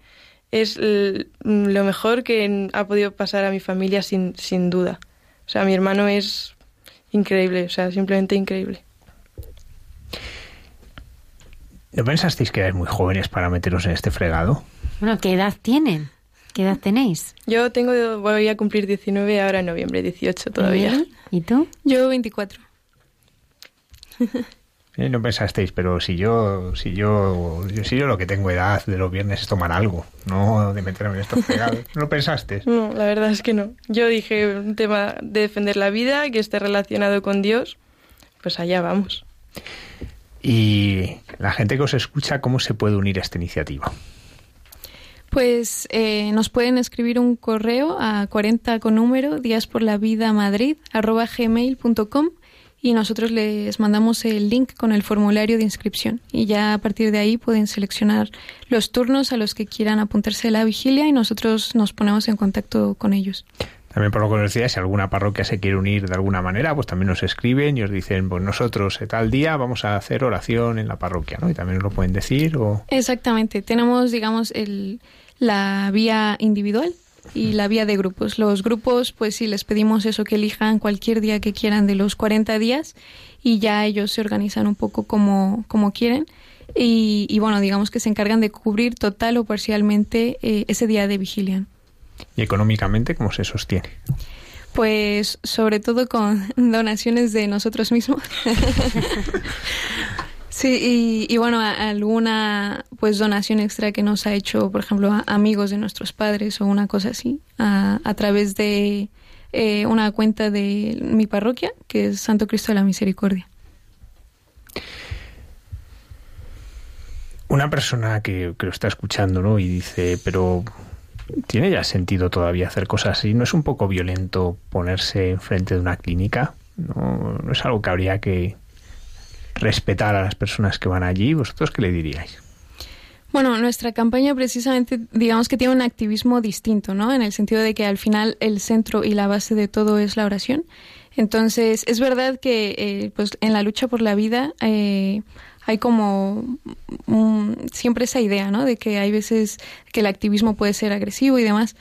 es lo mejor que ha podido pasar a mi familia sin, sin duda. O sea, mi hermano es increíble, o sea, simplemente increíble. ¿No pensasteis que erais muy jóvenes para meteros en este fregado? Bueno, ¿qué edad tienen? ¿Qué edad tenéis? Yo tengo, voy a cumplir 19 ahora en noviembre, 18 todavía. ¿Y tú? Yo 24. Eh, No pensasteis, pero si yo, si yo, yo, si yo lo que tengo edad de los viernes es tomar algo, no de meterme en estos fregados. ¿No pensaste? No, la verdad es que no. Yo dije un tema de defender la vida, que esté relacionado con Dios, pues allá vamos. Y la gente que os escucha, ¿cómo se puede unir a esta iniciativa? Pues eh, nos pueden escribir un correo a 40 con número días por la vida madrid arroba gmail.com y nosotros les mandamos el link con el formulario de inscripción y ya a partir de ahí pueden seleccionar los turnos a los que quieran apuntarse a la vigilia y nosotros nos ponemos en contacto con ellos. También por lo que os decía, si alguna parroquia se quiere unir de alguna manera, pues también nos escriben y os dicen, pues nosotros eh, tal día vamos a hacer oración en la parroquia, ¿no? Y también os lo pueden decir o... Exactamente, tenemos digamos el, la vía individual y la vía de grupos. Los grupos, pues sí, les pedimos eso, que elijan cualquier día que quieran de los 40 días y ya ellos se organizan un poco como, como quieren. Y, y bueno, digamos que se encargan de cubrir total o parcialmente eh, ese día de vigilia. Y económicamente, ¿cómo se sostiene? Pues sobre todo con donaciones de nosotros mismos. sí, y, bueno, alguna pues donación extra que nos ha hecho, por ejemplo, a amigos de nuestros padres o una cosa así, a, a través de eh, una cuenta de mi parroquia, que es Santo Cristo de la Misericordia. Una persona que, que lo está escuchando, ¿no? Y dice, pero ¿tiene ya sentido todavía hacer cosas así? ¿No es un poco violento ponerse enfrente de una clínica? ¿No, no es algo que habría que respetar a las personas que van allí, ¿vosotros qué le diríais? Bueno, nuestra campaña precisamente, digamos que tiene un activismo distinto, ¿no? En el sentido de que al final el centro y la base de todo es la oración. Entonces, es verdad que eh, pues en la lucha por la vida eh, hay como siempre esa idea, ¿no? De que hay veces que el activismo puede ser agresivo y demás.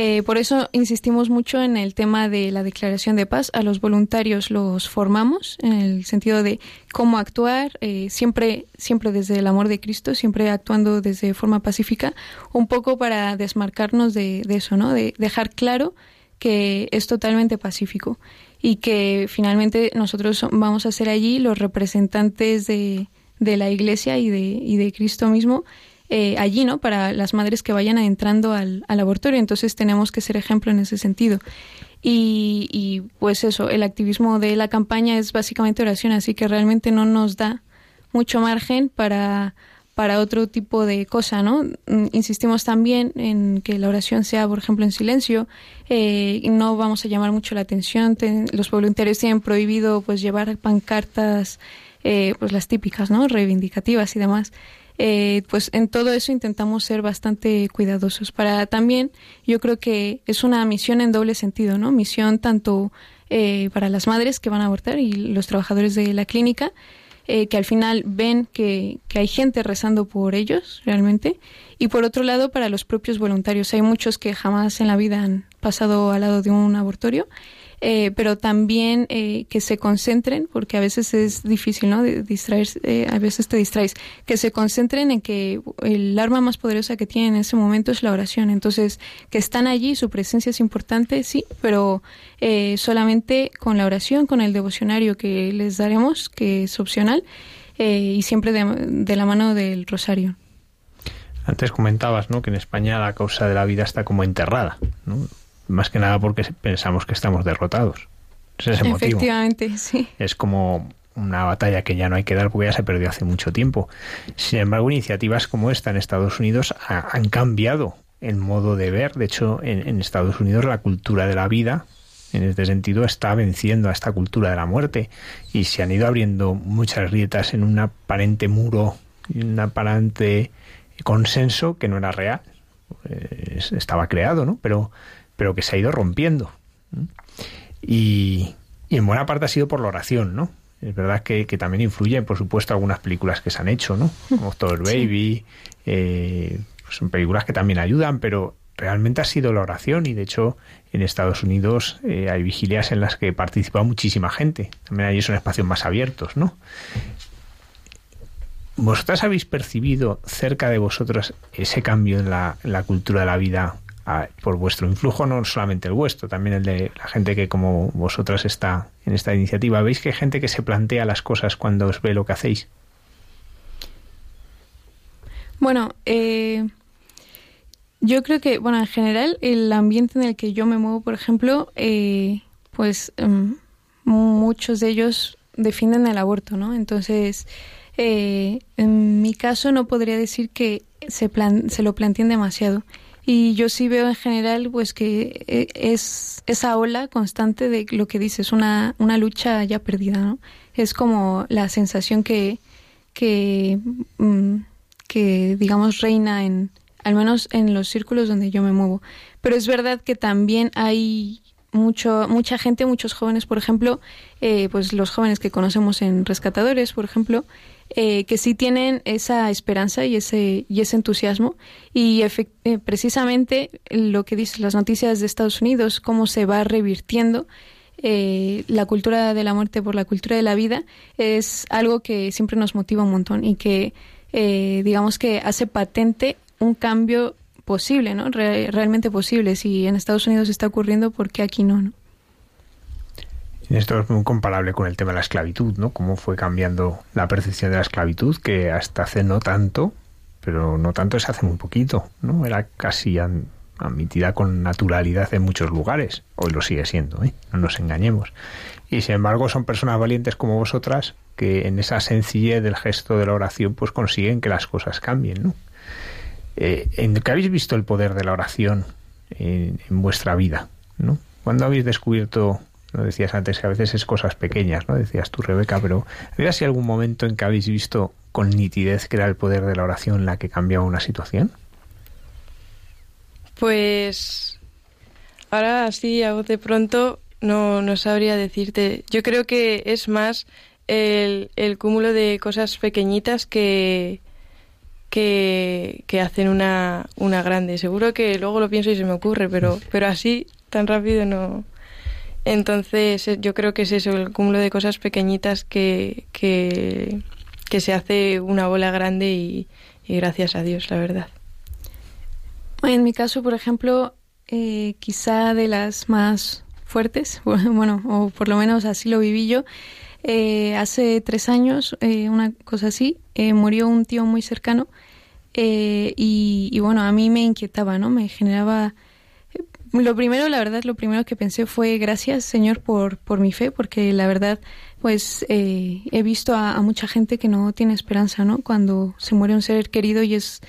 Eh, por eso insistimos mucho en el tema de la declaración de paz. A los voluntarios los formamos en el sentido de cómo actuar, eh, siempre, siempre desde el amor de Cristo, siempre actuando desde forma pacífica, un poco para desmarcarnos de, de eso, ¿no? De dejar claro que es totalmente pacífico y que finalmente nosotros vamos a ser allí los representantes de, de la Iglesia y de, y de Cristo mismo eh, allí, ¿no? Para las madres que vayan entrando al, al abortorio. Entonces tenemos que ser ejemplo en ese sentido. Y, y, pues eso, el activismo de la campaña es básicamente oración, así que realmente no nos da mucho margen para, para otro tipo de cosa, ¿no? Mm, insistimos también en que la oración sea, por ejemplo, en silencio, eh, no vamos a llamar mucho la atención, los voluntarios tienen prohibido pues llevar pancartas, eh, pues las típicas, ¿no? Reivindicativas y demás. Eh, pues en todo eso intentamos ser bastante cuidadosos. Para también, yo creo que es una misión en doble sentido, ¿no? Misión tanto eh, para las madres que van a abortar y los trabajadores de la clínica, eh, que al final ven que, que, hay gente rezando por ellos realmente. Y por otro lado, para los propios voluntarios. Hay muchos que jamás en la vida han pasado al lado de un abortorio eh, pero también eh, que se concentren, porque a veces es difícil, ¿no? distraerse, eh, a veces te distraes, que se concentren en que el arma más poderosa que tienen en ese momento es la oración. Entonces, que están allí, su presencia es importante, sí, pero eh, solamente con la oración, con el devocionario que les daremos, que es opcional, eh, y siempre de, de la mano del rosario. Antes comentabas, ¿no? Que en España la causa de la vida está como enterrada, ¿no? Más que nada porque pensamos que estamos derrotados. Es ese motivo. Efectivamente, sí. Es como una batalla que ya no hay que dar porque ya se perdió hace mucho tiempo. Sin embargo, iniciativas como esta en Estados Unidos han cambiado el modo de ver. De hecho, en, en, Estados Unidos la cultura de la vida, en este sentido, está venciendo a esta cultura de la muerte y se han ido abriendo muchas grietas en un aparente muro, un aparente consenso que no era real. Eh, estaba creado, ¿no? Pero pero que se ha ido rompiendo. Y, y, en buena parte ha sido por la oración, ¿no? Es verdad que, que también influyen, por supuesto, algunas películas que se han hecho, ¿no? Como Baby, eh, pues son películas que también ayudan, pero realmente ha sido la oración y de hecho en Estados Unidos eh, hay vigilias en las que participa muchísima gente. También allí son espacios más abiertos, ¿no? ¿Vosotras habéis percibido cerca de vosotros ese cambio en la, en la cultura de la vida por vuestro influjo, no solamente el vuestro, también el de la gente que como vosotras está en esta iniciativa. ¿Veis que hay gente que se plantea las cosas cuando os ve lo que hacéis? Bueno, eh, yo creo que, bueno, en general, el ambiente en el que yo me muevo, por ejemplo, eh, pues um, muchos de ellos defienden el aborto, ¿no? Entonces, eh, en mi caso no podría decir que se, plan se lo planteen demasiado. Y yo sí veo en general pues que eh, es esa ola constante de lo que dices, una, una lucha ya perdida, ¿no? Es como la sensación que, que, mm, que digamos reina en, al menos en los círculos donde yo me muevo. Pero es verdad que también hay mucho, mucha gente, muchos jóvenes, por ejemplo, eh, pues los jóvenes que conocemos en Rescatadores, por ejemplo, eh, que sí tienen esa esperanza y ese, y ese entusiasmo. Y eh, precisamente lo que dicen las noticias de Estados Unidos, cómo se va revirtiendo eh, la cultura de la muerte por la cultura de la vida, es algo que siempre nos motiva un montón y que, eh, digamos que hace patente un cambio posible, ¿no? Re realmente posible. Si en Estados Unidos está ocurriendo, ¿por qué aquí no? no? Esto es muy comparable con el tema de la esclavitud, ¿no? Cómo fue cambiando la percepción de la esclavitud, que hasta hace no tanto, pero no tanto es hace muy poquito, ¿no? Era casi admitida con naturalidad en muchos lugares. Hoy lo sigue siendo, ¿eh? No nos engañemos. Y sin embargo son personas valientes como vosotras que en esa sencillez del gesto de la oración pues consiguen que las cosas cambien, ¿no? Eh, ¿En qué habéis visto el poder de la oración en, en vuestra vida, ¿no? ¿Cuándo habéis descubierto ¿no? Decías antes que a veces es cosas pequeñas, ¿no? Decías tú, Rebeca, pero ¿había así algún momento en que habéis visto con nitidez que era el poder de la oración la que cambiaba una situación? Pues ahora así a voz de pronto no, no sabría decirte. Yo creo que es más el, el cúmulo de cosas pequeñitas que, que, que hacen una, una grande. Seguro que luego lo pienso y se me ocurre, pero, pero así tan rápido no. Entonces eh, yo creo que es eso, el cúmulo de cosas pequeñitas que, que, se hace una bola grande y, y gracias a Dios, la verdad. En mi caso, por ejemplo, eh, quizá de las más fuertes, bueno, o por lo menos así lo viví yo, eh, hace tres años, eh, una cosa así, eh, murió un tío muy cercano eh, y, y, bueno, a mí me inquietaba, ¿no? Me generaba... Lo primero, la verdad, lo primero que pensé fue gracias, Señor, por, por mi fe, porque la verdad, pues eh, he visto a, a mucha gente que no tiene esperanza, ¿no? Cuando se muere un ser querido y es,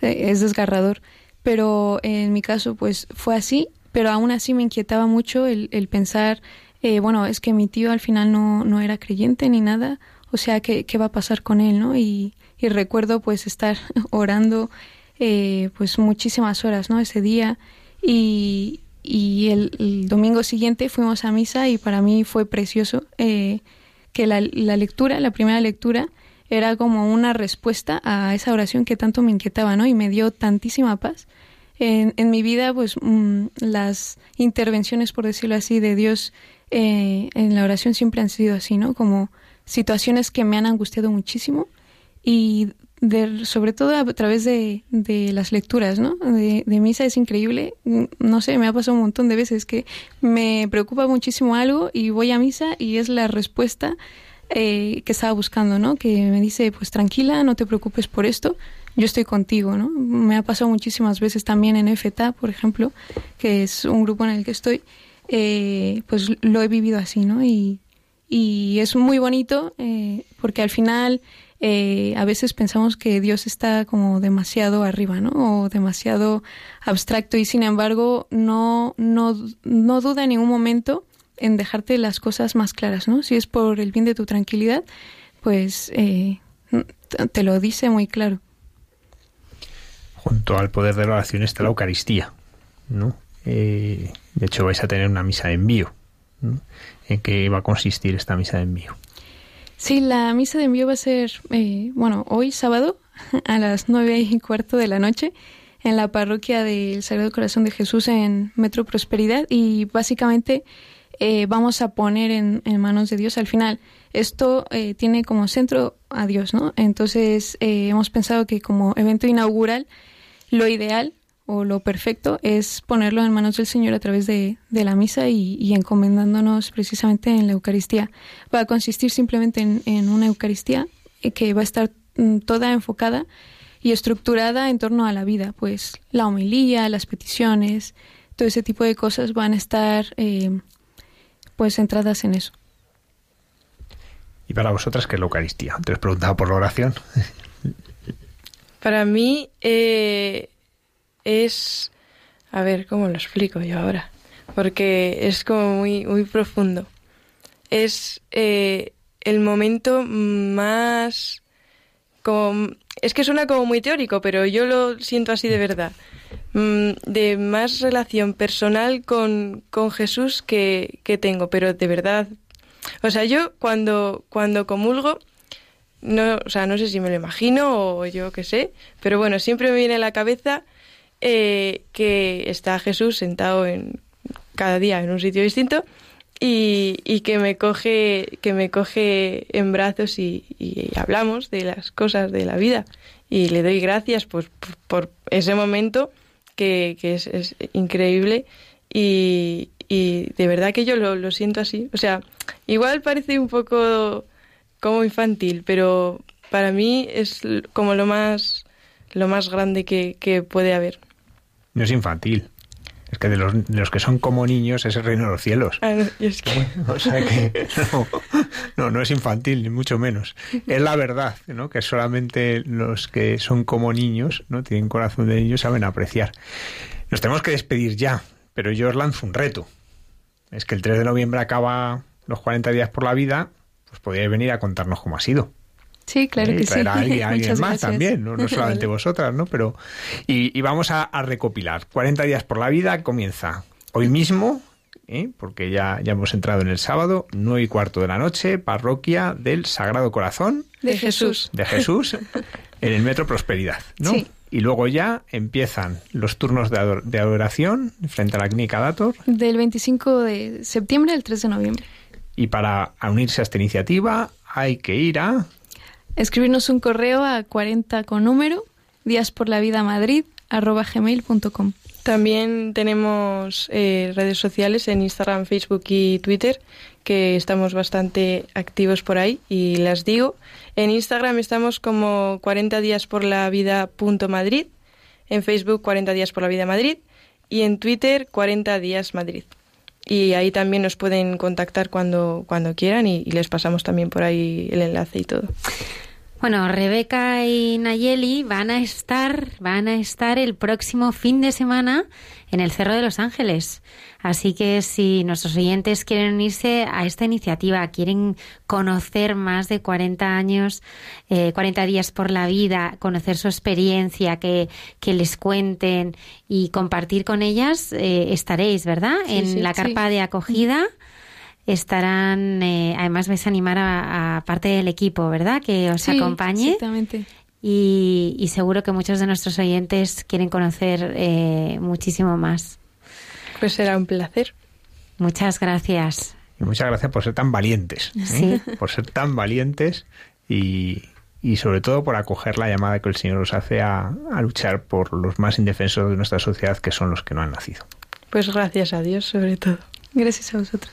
eh, es desgarrador. Pero en mi caso, pues fue así, pero aún así me inquietaba mucho el, el pensar, eh, bueno, es que mi tío al final no, no era creyente ni nada, o sea, ¿qué, qué va a pasar con él, no? Y, y recuerdo pues estar orando eh, pues muchísimas horas, ¿no? Ese día y, y el, domingo siguiente fuimos a misa y para mí fue precioso eh, que la, la lectura, la primera lectura, era como una respuesta a esa oración que tanto me inquietaba, ¿no? Y me dio tantísima paz. En, en mi vida, pues mmm, las intervenciones, por decirlo así, de Dios eh, en la oración siempre han sido así, ¿no? Como situaciones que me han angustiado muchísimo y de, sobre todo a través de, de las lecturas, ¿no? De, de, misa es increíble. No sé, me ha pasado un montón de veces que me preocupa muchísimo algo y voy a misa y es la respuesta eh, que estaba buscando, ¿no? Que me dice, pues tranquila, no te preocupes por esto, yo estoy contigo, ¿no? Me ha pasado muchísimas veces también en FTA, por ejemplo, que es un grupo en el que estoy, eh, pues lo he vivido así, ¿no? Y, y es muy bonito eh, porque al final eh, a veces pensamos que Dios está como demasiado arriba, ¿no? O demasiado abstracto y sin embargo no, no, no duda en ningún momento en dejarte las cosas más claras, ¿no? Si es por el bien de tu tranquilidad, pues eh, te lo dice muy claro. Junto al poder de la oración está la Eucaristía, ¿no? Eh, de hecho vais a tener una misa de envío. ¿no? ¿En qué va a consistir esta misa de envío? Sí, la misa de envío va a ser, eh, bueno, hoy sábado a las nueve y cuarto de la noche en la parroquia del Sagrado Corazón de Jesús en Metro Prosperidad y básicamente eh, vamos a poner en, en, manos de Dios al final. Esto eh, tiene como centro a Dios, ¿no? Entonces eh, hemos pensado que como evento inaugural lo ideal o lo perfecto es ponerlo en manos del Señor a través de, de la misa y, y, encomendándonos precisamente en la Eucaristía. Va a consistir simplemente en, en una Eucaristía que va a estar mm, toda enfocada y estructurada en torno a la vida, pues la homilía, las peticiones, todo ese tipo de cosas van a estar eh, pues centradas en eso. ¿Y para vosotras qué es la Eucaristía? Te os preguntaba por la oración. Para mí eh, es... A ver, ¿cómo lo explico yo ahora? Porque es como muy, muy profundo. Es eh, el momento más... Como, es que suena como muy teórico, pero yo lo siento así de verdad. Mm, de más relación personal con, con Jesús que, que tengo, pero de verdad. O sea, yo cuando, cuando comulgo, no, o sea, no sé si me lo imagino o yo qué sé, pero bueno, siempre me viene a la cabeza eh, que está Jesús sentado en cada día en un sitio distinto y, que me coge que me coge en brazos y, hablamos de las cosas de la vida. Y le doy gracias pues, por, por ese momento que, es, increíble y, de verdad que yo lo, siento así. O sea igual parece un poco como infantil pero para mí es como lo más lo más grande que puede haber no es infantil. Es que de los, de los, que son como niños es el reino de los cielos. Ah, no, es que... O sea que no, no, no, es infantil, ni mucho menos. Es la verdad, ¿no? Que solamente los que son como niños, ¿no? Tienen corazón de niños, saben apreciar. Nos tenemos que despedir ya, pero yo os lanzo un reto. es que el 3 de noviembre acaba los 40 días por la vida, pues podríais venir a contarnos cómo ha sido. Sí, claro ¿eh? que traer sí. a alguien, a alguien más gracias. también, no, no solamente vosotras, ¿no? Pero, y, y vamos a, a recopilar. 40 días por la vida comienza hoy mismo, ¿eh? porque ya, ya hemos entrado en el sábado, 9 y cuarto de la noche, parroquia del Sagrado Corazón De Jesús. de Jesús en el Metro Prosperidad, ¿no? Sí. Y luego ya empiezan los turnos de, ador- de adoración frente a la clínica Dator Del 25 de septiembre al 3 de noviembre. y para unirse a esta iniciativa hay que ir a Escribirnos un correo a 40 con número, días por la vida madrid, arroba gmail.com. También tenemos eh, redes sociales en Instagram, Facebook y Twitter, que estamos bastante activos por ahí y las digo. En Instagram estamos como 40 días por la vida punto Madrid, en Facebook 40 días por la vida Madrid y en Twitter 40 días Madrid. Y ahí también nos pueden contactar cuando, cuando quieran y, y les pasamos también por ahí el enlace y todo. Bueno, Rebeca y Nayeli van a estar, van a estar el próximo fin de semana en el Cerro de los Ángeles. Así que si nuestros oyentes quieren unirse a esta iniciativa, quieren conocer más de 40 años, eh, 40 días por la vida, conocer su experiencia, que, que les cuenten y compartir con ellas, eh, estaréis, ¿verdad? Sí, en sí, la sí. carpa de acogida estarán, eh, además vais a animar a, a parte del equipo, ¿verdad? Que os Sí, acompañe Exactamente. y, y seguro que muchos de nuestros oyentes quieren conocer eh, muchísimo más. Pues será un placer. Muchas gracias. y muchas gracias por ser tan valientes, ¿eh? Sí. por ser tan valientes y, y sobre todo por acoger la llamada que el Señor os hace a, a luchar por los más indefensos de nuestra sociedad, que son los que no han nacido. Pues gracias a Dios sobre todo. Gracias a vosotros.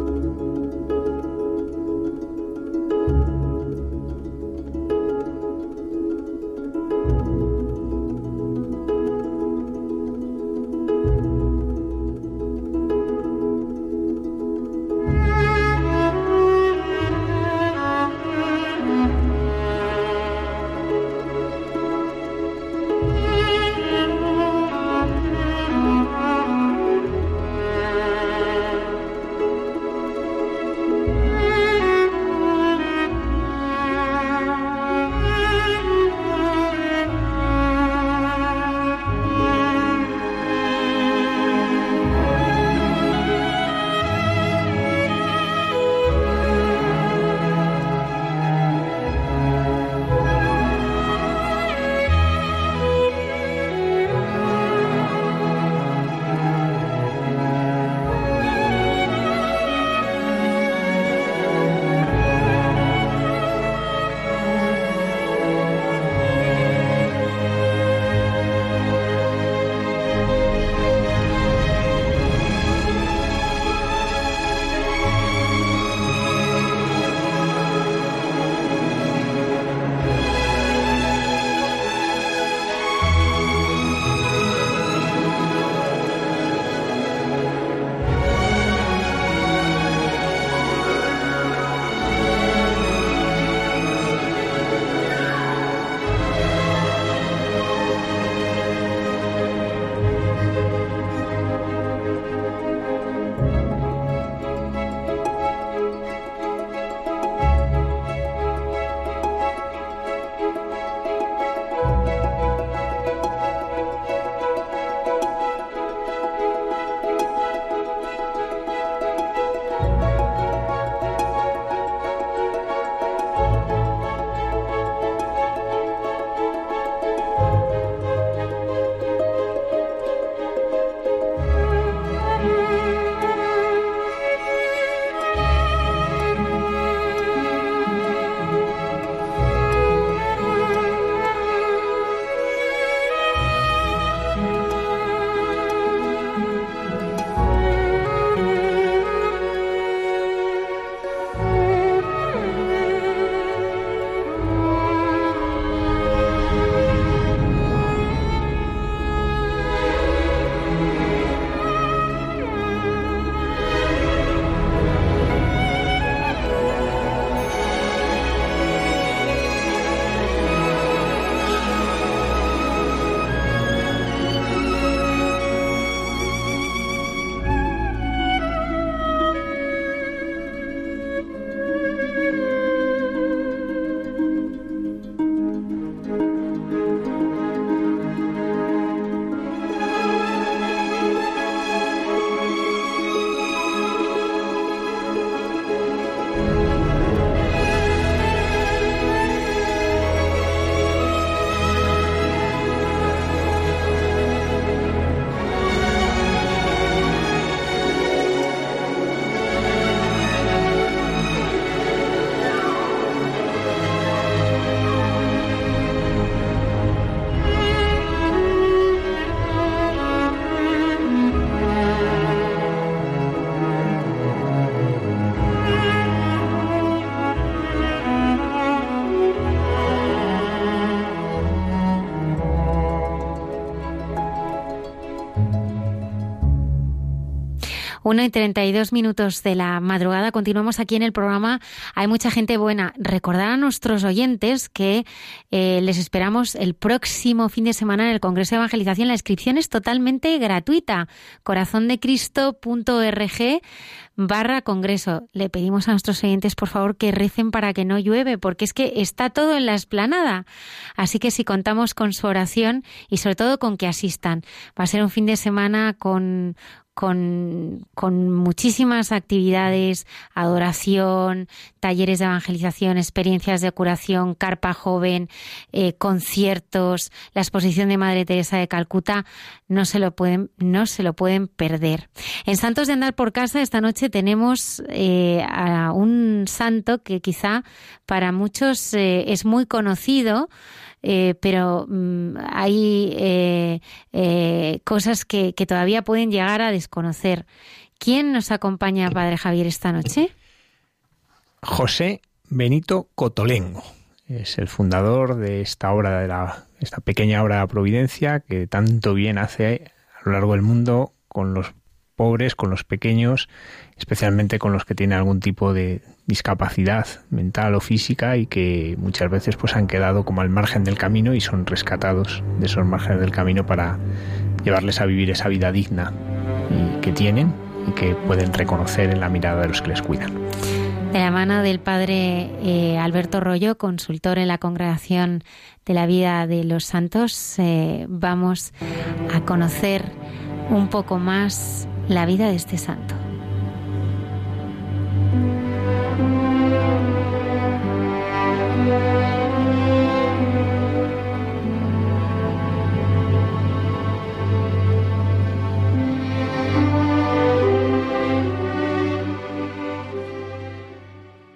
1 y 32 minutos de la madrugada. Continuamos aquí en el programa. Hay mucha gente buena. Recordar a nuestros oyentes que eh, les esperamos el próximo fin de semana en el Congreso de Evangelización. La inscripción es totalmente gratuita. Corazondecristo.org barra Congreso. Le pedimos a nuestros oyentes, por favor, que recen para que no llueve, porque es que está todo en la esplanada. Así que si contamos con su oración y sobre todo con que asistan. Va a ser un fin de semana con con, muchísimas actividades, adoración, talleres de evangelización, experiencias de curación, carpa joven, eh, conciertos, la exposición de Madre Teresa de Calcuta, no se lo pueden, no se lo pueden perder. En Santos de Andar por Casa esta noche tenemos eh, a un santo que quizá para muchos eh, es muy conocido, eh, pero mm, hay eh, eh, cosas que, que todavía pueden llegar a desconocer. ¿Quién nos acompaña, Padre Javier, esta noche? José Benito Cotolengo. Es el fundador de esta obra de la, esta pequeña obra de la Providencia que tanto bien hace a lo largo del mundo con los pobres, con los pequeños, especialmente con los que tienen algún tipo de discapacidad mental o física y que muchas veces pues han quedado como al margen del camino y son rescatados de esos márgenes del camino para llevarles a vivir esa vida digna que tienen y que pueden reconocer en la mirada de los que les cuidan. De la mano del padre eh, Alberto Rollo, consultor en la Congregación de la Vida de los Santos, eh, vamos a conocer un poco más la vida de este santo.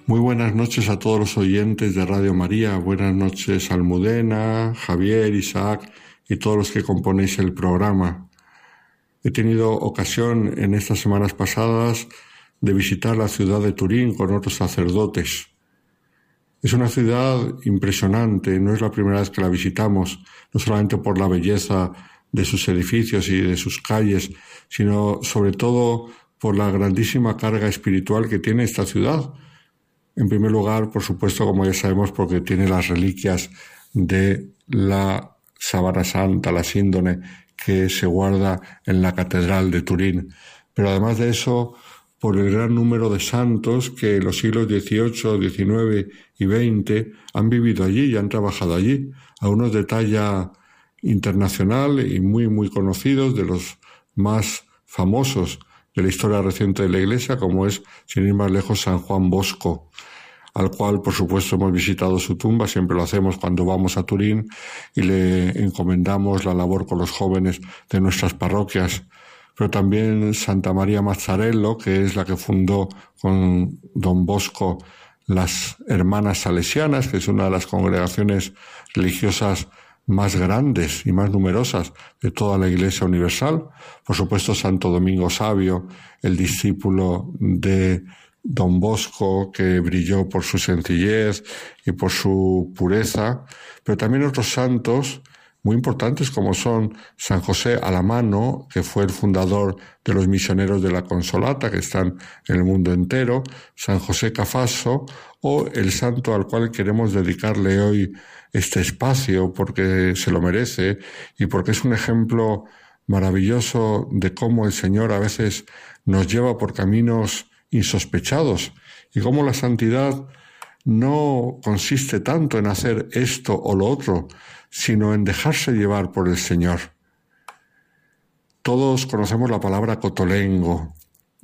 Muy buenas noches a todos los oyentes de Radio María. Buenas noches Almudena, Javier, Isaac y todos los que componéis el programa. He tenido ocasión en estas semanas pasadas de visitar la ciudad de Turín con otros sacerdotes. Es una ciudad impresionante, no es la primera vez que la visitamos, no solamente por la belleza de sus edificios y de sus calles, sino sobre todo por la grandísima carga espiritual que tiene esta ciudad. En primer lugar, por supuesto, como ya sabemos, porque tiene las reliquias de la Sabana Santa, la síndone, que se guarda en la Catedral de Turín. Pero además de eso, por el gran número de santos que en los siglos XVIII, XIX y XX han vivido allí y han trabajado allí, a unos de talla internacional y muy, muy conocidos, de los más famosos de la historia reciente de la Iglesia, como es, sin ir más lejos, San Juan Bosco, al cual, por supuesto, hemos visitado su tumba, siempre lo hacemos cuando vamos a Turín y le encomendamos la labor con los jóvenes de nuestras parroquias. Pero también Santa María Mazzarello, que es la que fundó con don Bosco las Hermanas Salesianas, que es una de las congregaciones religiosas más grandes y más numerosas de toda la Iglesia Universal. Por supuesto, Santo Domingo Sabio, el discípulo de Don Bosco, que brilló por su sencillez y por su pureza, pero también otros santos muy importantes como son San José Alamano, que fue el fundador de los misioneros de la Consolata, que están en el mundo entero, San José Cafaso, o el santo al cual queremos dedicarle hoy este espacio porque se lo merece y porque es un ejemplo maravilloso de cómo el Señor a veces nos lleva por caminos insospechados y cómo la santidad no consiste tanto en hacer esto o lo otro, sino en dejarse llevar por el Señor. Todos conocemos la palabra cotolengo.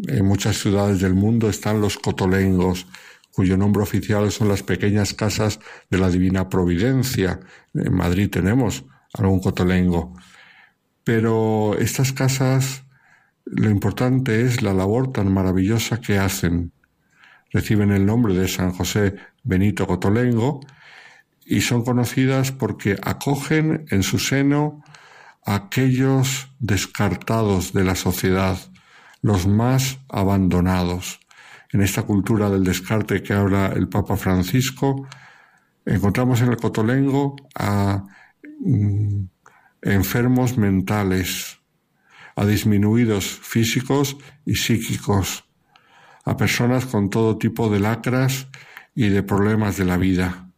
En muchas ciudades del mundo están los cotolengos, cuyo nombre oficial son las pequeñas casas de la Divina Providencia. En Madrid tenemos algún cotolengo. Pero estas casas lo importante es la labor tan maravillosa que hacen. Reciben el nombre de San José Benito Cotolengo y son conocidas porque acogen en su seno a aquellos descartados de la sociedad, los más abandonados. En esta cultura del descarte que habla el Papa Francisco, encontramos en el Cotolengo a mm, enfermos mentales, a disminuidos físicos y psíquicos, a personas con todo tipo de lacras y de problemas de la vida,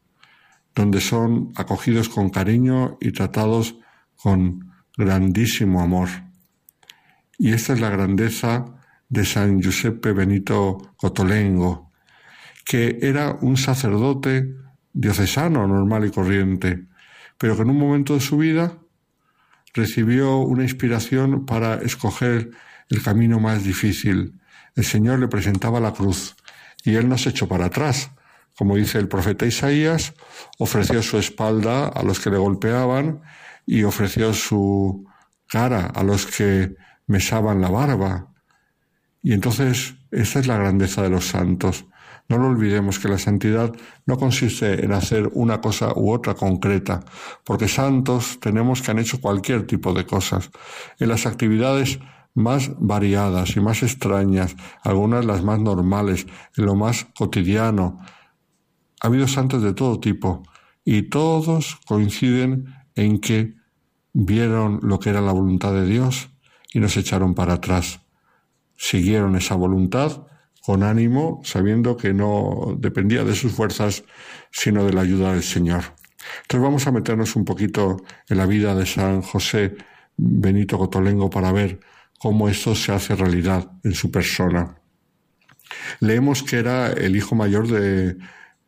donde son acogidos con cariño y tratados con grandísimo amor. Y esta es la grandeza de San Giuseppe Benito Cotolengo, que era un sacerdote diocesano normal y corriente, pero que en un momento de su vida recibió una inspiración para escoger el camino más difícil. El Señor le presentaba la cruz y él no se echó para atrás. Como dice el profeta Isaías, ofreció su espalda a los que le golpeaban y ofreció su cara a los que mesaban la barba. Y entonces, esa es la grandeza de los santos. No lo olvidemos que la santidad no consiste en hacer una cosa u otra concreta, porque santos tenemos que han hecho cualquier tipo de cosas. En las actividades más variadas y más extrañas, algunas las más normales, en lo más cotidiano. Ha habido santos de todo tipo y todos coinciden en que vieron lo que era la voluntad de Dios y nos echaron para atrás. Siguieron esa voluntad con ánimo, sabiendo que no dependía de sus fuerzas, sino de la ayuda del Señor. Entonces vamos a meternos un poquito en la vida de San José Benito Cotolengo para ver cómo esto se hace realidad en su persona. Leemos que era el hijo mayor de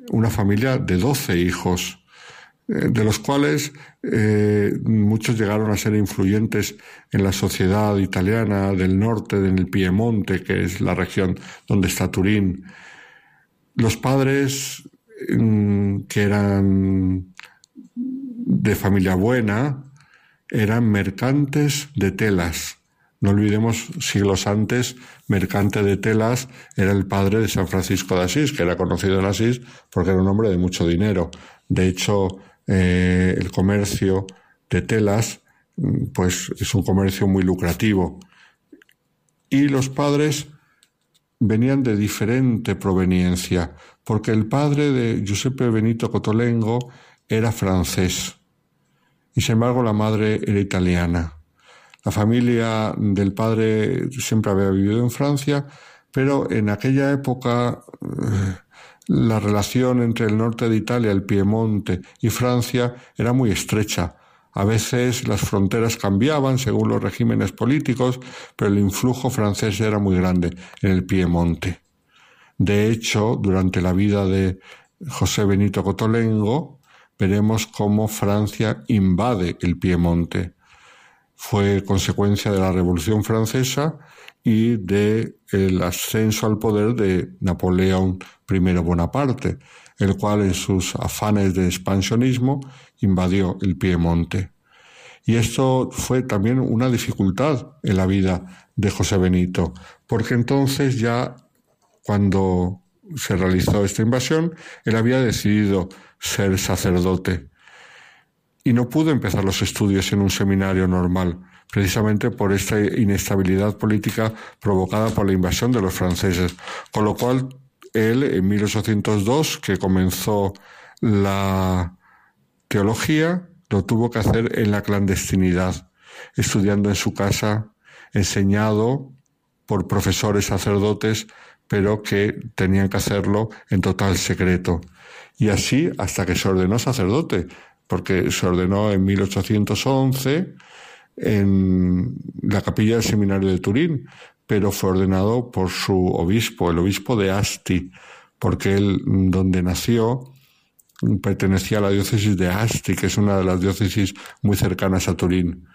una familia de doce hijos. Eh, de los cuales eh, muchos llegaron a ser influyentes en la sociedad italiana del norte, en el Piemonte, que es la región donde está Turín. Los padres, mm, que eran de familia buena, eran mercantes de telas. No olvidemos, siglos antes, mercante de telas era el padre de San Francisco de Asís, que era conocido en Asís porque era un hombre de mucho dinero. De hecho, eh, el comercio de telas, mm, pues es un comercio muy lucrativo. Y los padres venían de diferente proveniencia, porque el padre de Giuseppe Benito Cotolengo era francés y sin embargo la madre era italiana. La familia del padre siempre había vivido en Francia, pero en aquella época eh, la relación entre el norte de Italia, el Piemonte y Francia era muy estrecha. A veces las fronteras cambiaban según los regímenes políticos, pero el influjo francés era muy grande en el Piemonte. De hecho, durante la vida de José Benito Cotolengo, veremos cómo Francia invade el Piemonte. Fue consecuencia de la Revolución Francesa y de el ascenso al poder de Napoleón I Bonaparte, el cual en sus afanes de expansionismo invadió el Piemonte. Y esto fue también una dificultad en la vida de José Benito, porque entonces ya cuando se realizó esta invasión, él había decidido ser sacerdote y no pudo empezar los estudios en un seminario normal, precisamente por esta inestabilidad política provocada por la invasión de los franceses, con lo cual él en 1802, que comenzó la teología, lo tuvo que hacer en la clandestinidad, estudiando en su casa, enseñado por profesores sacerdotes, pero que tenían que hacerlo en total secreto. Y así hasta que se ordenó sacerdote, porque se ordenó en 1811 en la capilla del seminario de Turín, pero fue ordenado por su obispo, el obispo de Asti, porque él, donde nació, pertenecía a la diócesis de Asti, que es una de las diócesis muy cercanas a Turín.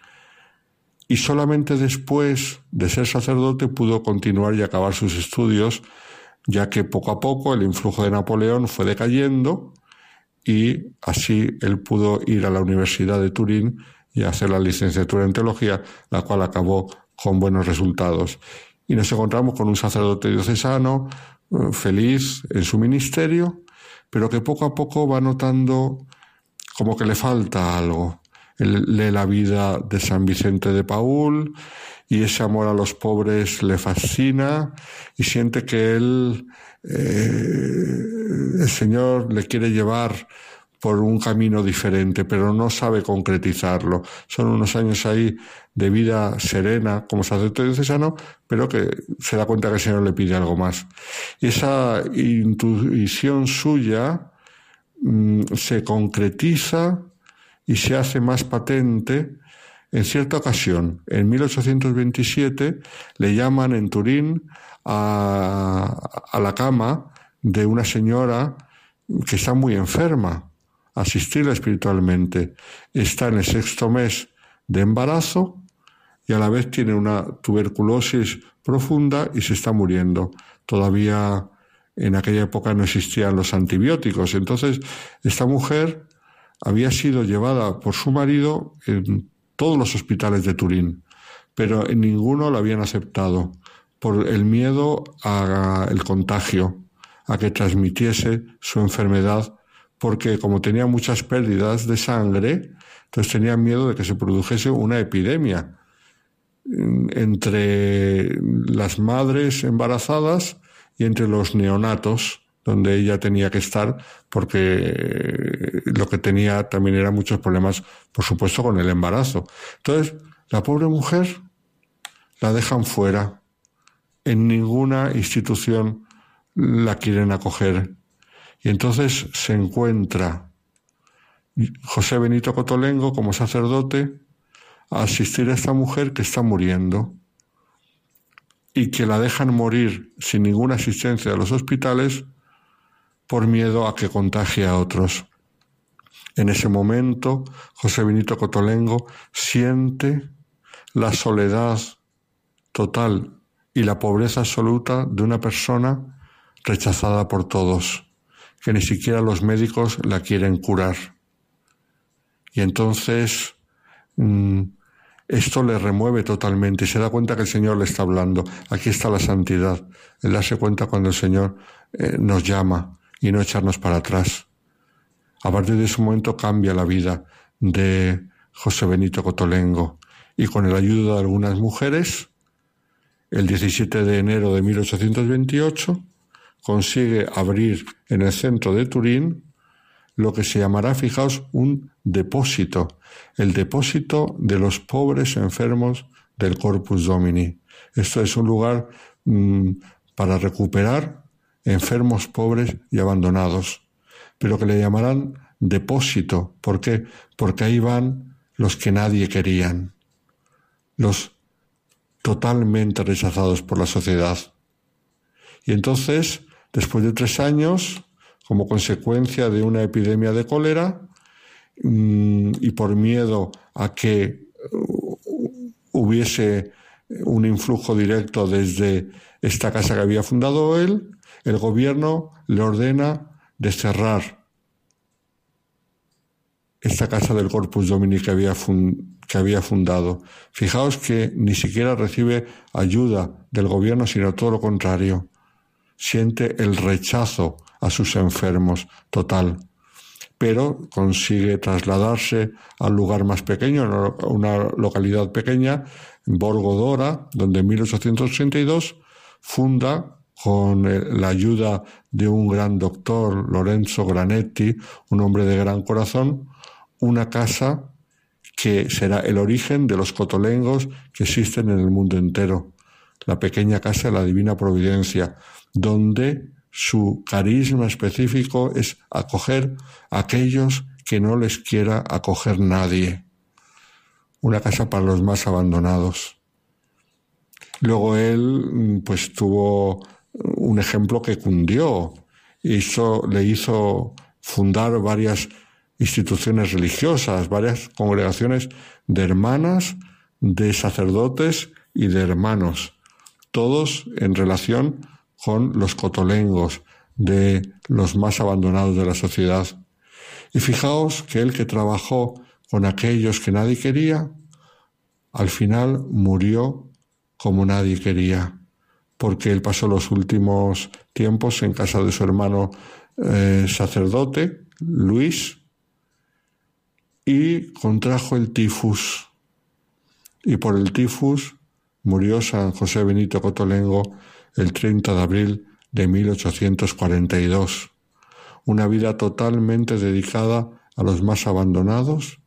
Y solamente después de ser sacerdote pudo continuar y acabar sus estudios, ya que poco a poco el influjo de Napoleón fue decayendo y así él pudo ir a la Universidad de Turín y hacer la licenciatura en teología, la cual acabó con buenos resultados. Y nos encontramos con un sacerdote diocesano eh, feliz en su ministerio, pero que poco a poco va notando como que le falta algo. Él lee la vida de San Vicente de Paul y ese amor a los pobres le fascina y siente que él, eh, el Señor le quiere llevar por un camino diferente, pero no sabe concretizarlo. Son unos años ahí de vida serena como sacerdote diocesano, pero que se da cuenta que el Señor le pide algo más. Y esa intuición suya mm, se concretiza y se hace más patente en cierta ocasión. En 1827 le llaman en Turín a, a la cama de una señora que está muy enferma asistirla espiritualmente. Está en el sexto mes de embarazo y a la vez tiene una tuberculosis profunda y se está muriendo. Todavía en aquella época no existían los antibióticos. Entonces, esta mujer había sido llevada por su marido en todos los hospitales de Turín, pero en ninguno la habían aceptado por el miedo al contagio, a que transmitiese su enfermedad porque como tenía muchas pérdidas de sangre, entonces tenía miedo de que se produjese una epidemia entre las madres embarazadas y entre los neonatos, donde ella tenía que estar, porque lo que tenía también eran muchos problemas, por supuesto, con el embarazo. Entonces, la pobre mujer la dejan fuera. En ninguna institución la quieren acoger. Y entonces se encuentra José Benito Cotolengo como sacerdote a asistir a esta mujer que está muriendo y que la dejan morir sin ninguna asistencia a los hospitales por miedo a que contagie a otros. En ese momento, José Benito Cotolengo siente la soledad total y la pobreza absoluta de una persona rechazada por todos que ni siquiera los médicos la quieren curar. Y entonces mm, esto le remueve totalmente y se da cuenta que el Señor le está hablando. Aquí está la santidad. Él darse cuenta cuando el Señor eh, nos llama y no echarnos para atrás. A partir de ese momento cambia la vida de José Benito Cotolengo y con el ayuda de algunas mujeres, el 17 de enero de 1828, consigue abrir en el centro de Turín lo que se llamará, fijaos, un depósito, el depósito de los pobres enfermos del Corpus Domini. Esto es un lugar mm, para recuperar enfermos pobres y abandonados, pero que le llamarán depósito. ¿Por qué? Porque ahí van los que nadie querían, los totalmente rechazados por la sociedad. Y entonces Después de tres años, como consecuencia de una epidemia de cólera mm, y por miedo a que uh, hubiese un influjo directo desde esta casa que había fundado él, el gobierno le ordena desterrar esta casa del Corpus Domini que había, que había fundado. Fijaos que ni siquiera recibe ayuda del gobierno, sino todo lo contrario siente el rechazo a sus enfermos total, pero consigue trasladarse al lugar más pequeño, una localidad pequeña, Borgodora, donde en 1882 funda con la ayuda de un gran doctor, Lorenzo Granetti, un hombre de gran corazón, una casa que será el origen de los cotolengos que existen en el mundo entero. La pequeña casa de la Divina Providencia, donde su carisma específico es acoger a aquellos que no les quiera acoger nadie. Una casa para los más abandonados. Luego él, pues tuvo un ejemplo que cundió. Hizo, le hizo fundar varias instituciones religiosas, varias congregaciones de hermanas, de sacerdotes y de hermanos, todos en relación con los cotolengos de los más abandonados de la sociedad. Y fijaos que él que trabajó con aquellos que nadie quería, al final murió como nadie quería, porque él pasó los últimos tiempos en casa de su hermano eh, sacerdote, Luis, y contrajo el tifus. Y por el tifus murió San José Benito Cotolengo el 30 de abril de 1842. una vida totalmente dedicada a los más abandonados,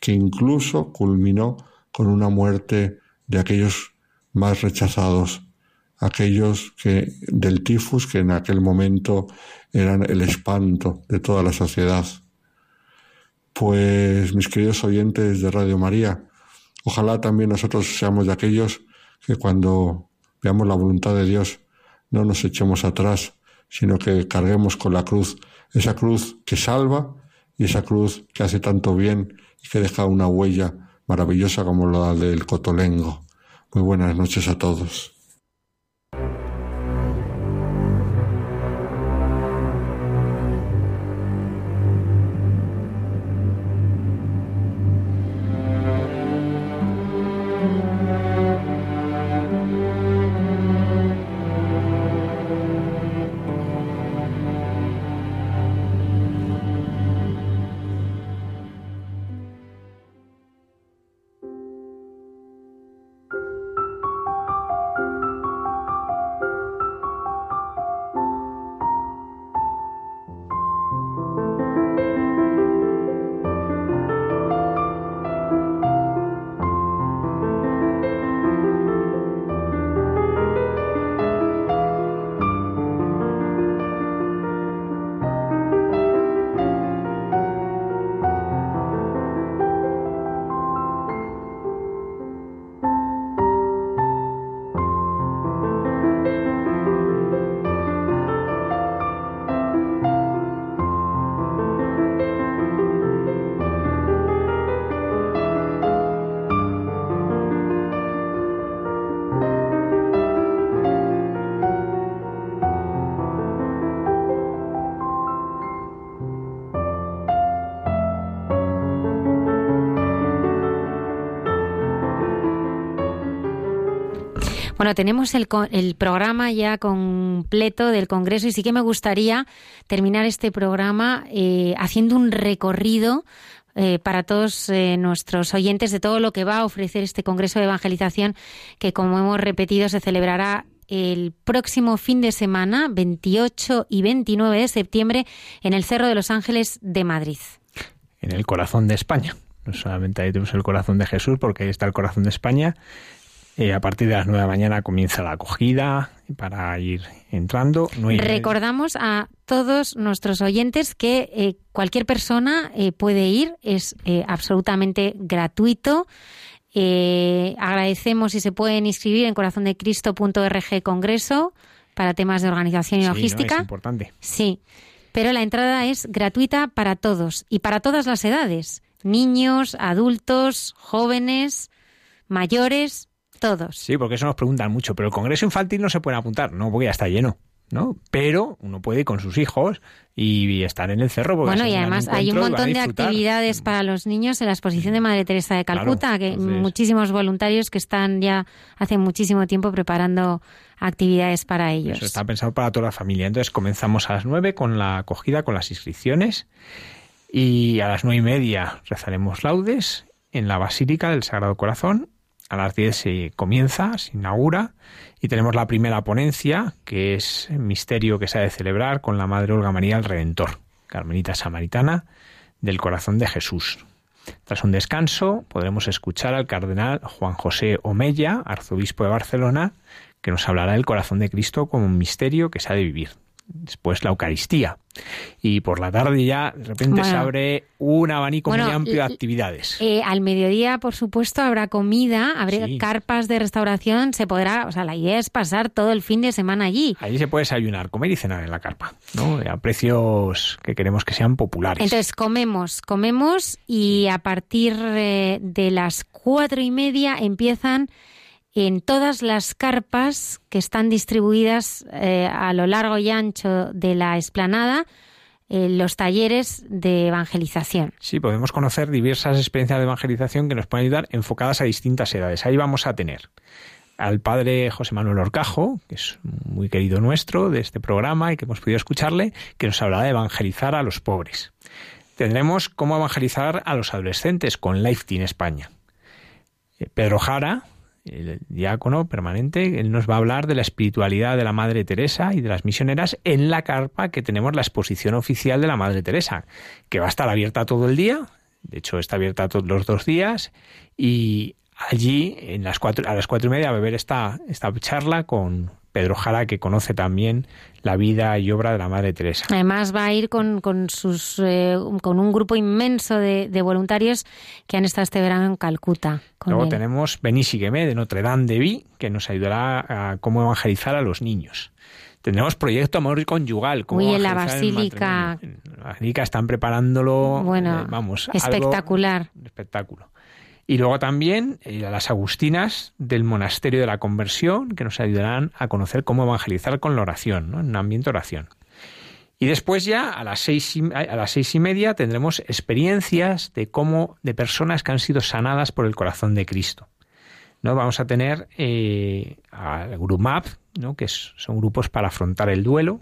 que incluso culminó con una muerte de aquellos más rechazados, aquellos que del tifus que en aquel momento eran el espanto de toda la sociedad. Pues mis queridos oyentes de Radio María, ojalá también nosotros seamos de aquellos que cuando veamos la voluntad de Dios no nos echemos atrás, sino que carguemos con la cruz, esa cruz que salva y esa cruz que hace tanto bien y que deja una huella maravillosa como la del Cotolengo. Muy buenas noches a todos. Tenemos el, el, programa ya completo del Congreso y sí que me gustaría terminar este programa eh, haciendo un recorrido eh, para todos eh, nuestros oyentes de todo lo que va a ofrecer este Congreso de Evangelización que, como hemos repetido, se celebrará el próximo fin de semana, 28 y 29 de septiembre, en el Cerro de los Ángeles de Madrid. En el corazón de España. No solamente ahí tenemos el corazón de Jesús, porque ahí está el corazón de España, eh, a partir de las 9 de la mañana comienza la acogida para ir entrando. Recordamos a todos nuestros oyentes que eh, cualquier persona eh, puede ir, es absolutamente gratuito. agradecemos si se pueden inscribir en corazondecristo.org Congreso para temas de organización y logística. es importante. Sí, pero la entrada es gratuita para todos y para todas las edades, niños, adultos, jóvenes, mayores, todos. Sí, porque eso nos preguntan mucho, pero el Congreso Infantil no se puede apuntar, no, porque ya está lleno. ¿no? Pero uno puede ir con sus hijos y estar en el cerro. Bueno, y además hay un montón de actividades para los niños en la exposición de Madre Teresa de Calcuta, que muchísimos voluntarios que están ya hace muchísimo tiempo preparando actividades para ellos. Eso está pensado para toda la familia. Entonces comenzamos a las nueve con la acogida, con las inscripciones y a las nueve y media rezaremos laudes en la Basílica del Sagrado Corazón a las 10 se comienza, se inaugura y tenemos la primera ponencia, que es misterio que se ha de celebrar con la Madre Olga María el Redentor, Carmelita Samaritana del Corazón de Jesús. Tras un descanso podremos escuchar al cardenal Juan José Omella, arzobispo de Barcelona, que nos hablará del corazón de Cristo como un misterio que se ha de vivir después la Eucaristía. Y por la tarde ya de repente se abre un abanico muy amplio de actividades. Eh, al mediodía, por supuesto, habrá comida, habrá carpas de restauración, se podrá, o sea, la idea es pasar todo el fin de semana allí. Allí se puede desayunar, comer y cenar en la carpa, ¿no? A precios que queremos que sean populares. Entonces comemos, comemos y a partir eh, de las cuatro y media empiezan en todas las carpas que están distribuidas eh, a lo largo y ancho de la explanada, eh, los talleres de evangelización. Sí, podemos conocer diversas experiencias de evangelización que nos pueden ayudar enfocadas a distintas edades. Ahí vamos a tener al padre José Manuel Orcajo, que es muy querido nuestro de este programa y que hemos podido escucharle, que nos hablará de evangelizar a los pobres. Tendremos cómo evangelizar a los adolescentes con Life Team España. Eh, Pedro Jara, el diácono permanente, él nos va a hablar de la espiritualidad de la Madre Teresa y de las misioneras en la carpa que tenemos la exposición oficial de la Madre Teresa, que va a estar abierta todo el día, de hecho está abierta todos los dos días, y allí en las cuatro, a las cuatro y media va a haber esta, esta charla con Pedro Jara, que conoce también la vida y obra de la Madre Teresa. Además va a ir con, con sus, eh, con un grupo inmenso de, de, voluntarios que han estado este verano en Calcuta. Luego él. tenemos Bení Siguemé de Notre Dame de Vi, que nos ayudará a cómo evangelizar a los niños. Tendremos proyecto Amor y Conyugal. Uy, en la Basílica. En la Basílica están preparándolo. Bueno, eh, vamos, espectacular. Algo, espectáculo. Y luego también eh, a las agustinas del Monasterio de la Conversión, que nos ayudarán a conocer cómo evangelizar con la oración, en un ambiente de oración. Y después ya a las seis y, a las seis y media tendremos experiencias de cómo de personas que han sido sanadas por el corazón de Cristo. ¿no? Vamos a tener eh, al GRUMAP, ¿no? que son grupos para afrontar el duelo,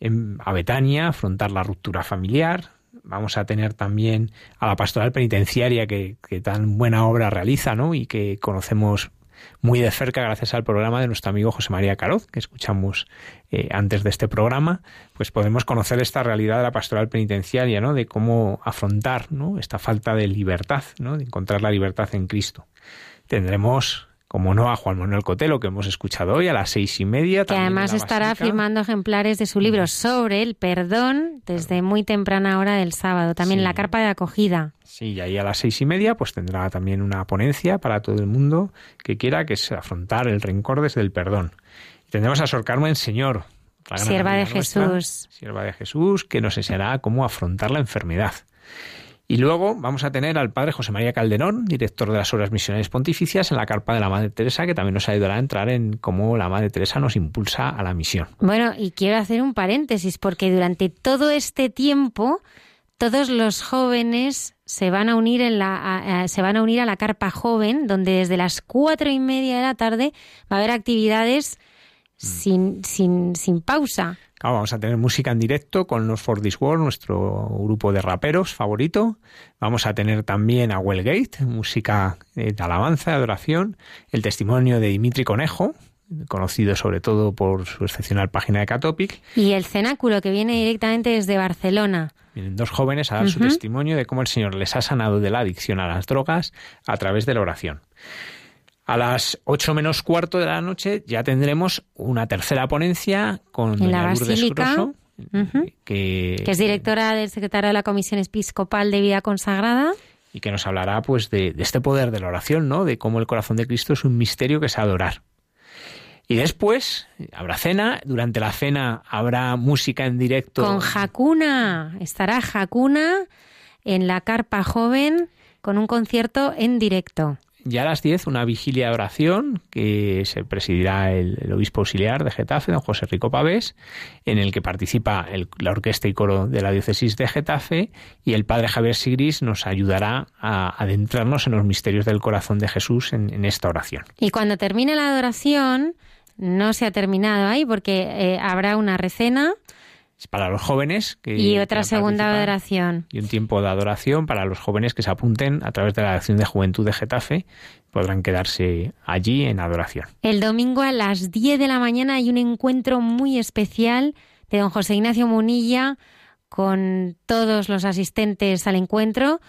en, a Betania, afrontar la ruptura familiar, vamos a tener también a la pastoral penitenciaria que, tan buena obra realiza, ¿no? Y que conocemos muy de cerca gracias al programa de nuestro amigo José María Caroz, que escuchamos eh, antes de este programa, pues podemos conocer esta realidad de la pastoral penitenciaria, ¿no? De cómo afrontar, ¿no? Esta falta de libertad, ¿no? De encontrar la libertad en Cristo. Tendremos como no, a Juan Manuel Cotelo, que hemos escuchado hoy a las seis y media. Que además estará Basílica. firmando ejemplares de su libro sobre el perdón desde muy temprana hora del sábado, también Sí. la carpa de acogida. Sí, y ahí a las seis y media pues tendrá también una ponencia para todo el mundo que quiera, que es afrontar el rencor desde el perdón. Y tendremos a Sor Carmen Señor, Sierva de nuestra, Jesús. sierva de Jesús, que nos enseñará cómo afrontar la enfermedad. Y luego vamos a tener al padre José María Calderón, director de las obras misionales pontificias, en la carpa de la Madre Teresa, que también nos ayudará a entrar en cómo la Madre Teresa nos impulsa a la misión. Bueno, y quiero hacer un paréntesis porque durante todo este tiempo todos los jóvenes se van a unir en la a- a- se van a unir a la carpa joven, donde desde las cuatro y media de la tarde va a haber actividades sin, sin, sin pausa. Claro, vamos a tener música en directo con los For This World, nuestro grupo de raperos favorito. Vamos a tener también a Wellgate, música eh, de alabanza, de adoración. El testimonio de Dimitri Conejo, conocido sobre todo por su excepcional página de Catopic. Y el cenáculo que viene directamente desde Barcelona. Vienen dos jóvenes a dar su testimonio de cómo el Señor les ha sanado de la adicción a las drogas a través de la oración. A las ocho menos cuarto de la noche ya tendremos una tercera ponencia con En doña la Lourdes Basílica. Que es directora del secretario de la Comisión Episcopal de Vida Consagrada. y que nos hablará pues de, de este poder de la oración, ¿no? De cómo el corazón de Cristo es un misterio que es adorar. Y después habrá cena, durante la cena habrá música en directo. Con Hakuna. Estará Hakuna en la carpa joven con un concierto en directo. Ya a las 10 una vigilia de oración que se presidirá el, obispo auxiliar de Getafe, don José Rico Pavés, en el que participa el- la orquesta y coro de la diócesis de Getafe y el padre Javier Sigris nos ayudará a adentrarnos en los misterios del corazón de Jesús en- en esta oración. Y cuando termine la adoración, no se ha terminado ahí porque eh, habrá una recena para los jóvenes que y otra segunda adoración. y un tiempo de adoración para los jóvenes que se apunten a través de la acción de juventud de Getafe. Podrán quedarse allí en adoración. El domingo a las 10 de la mañana hay un encuentro muy especial de don José Ignacio Munilla con todos los asistentes al encuentro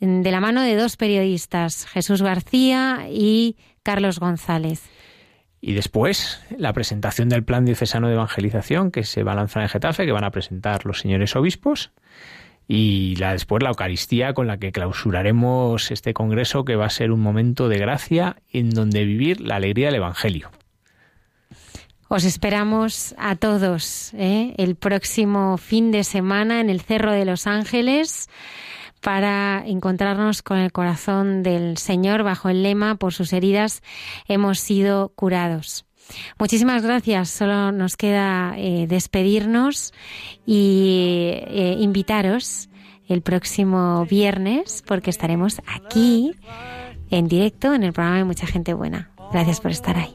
de la mano de dos periodistas, Jesús García y Carlos González. Y después la presentación del plan diocesano de evangelización que se va a lanzar en Getafe, que van a presentar los señores obispos. Y la, después la Eucaristía con la que clausuraremos este congreso, que va a ser un momento de gracia en donde vivir la alegría del Evangelio. Os esperamos a todos ¿eh? el próximo fin de semana en el Cerro de los Ángeles para encontrarnos con el corazón del Señor bajo el lema por sus heridas hemos sido curados. Muchísimas gracias. Solo nos queda eh, despedirnos y eh, invitaros el próximo viernes porque estaremos aquí en directo en el programa de Mucha Gente Buena. Gracias por estar ahí.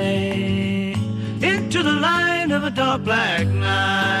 dark black night.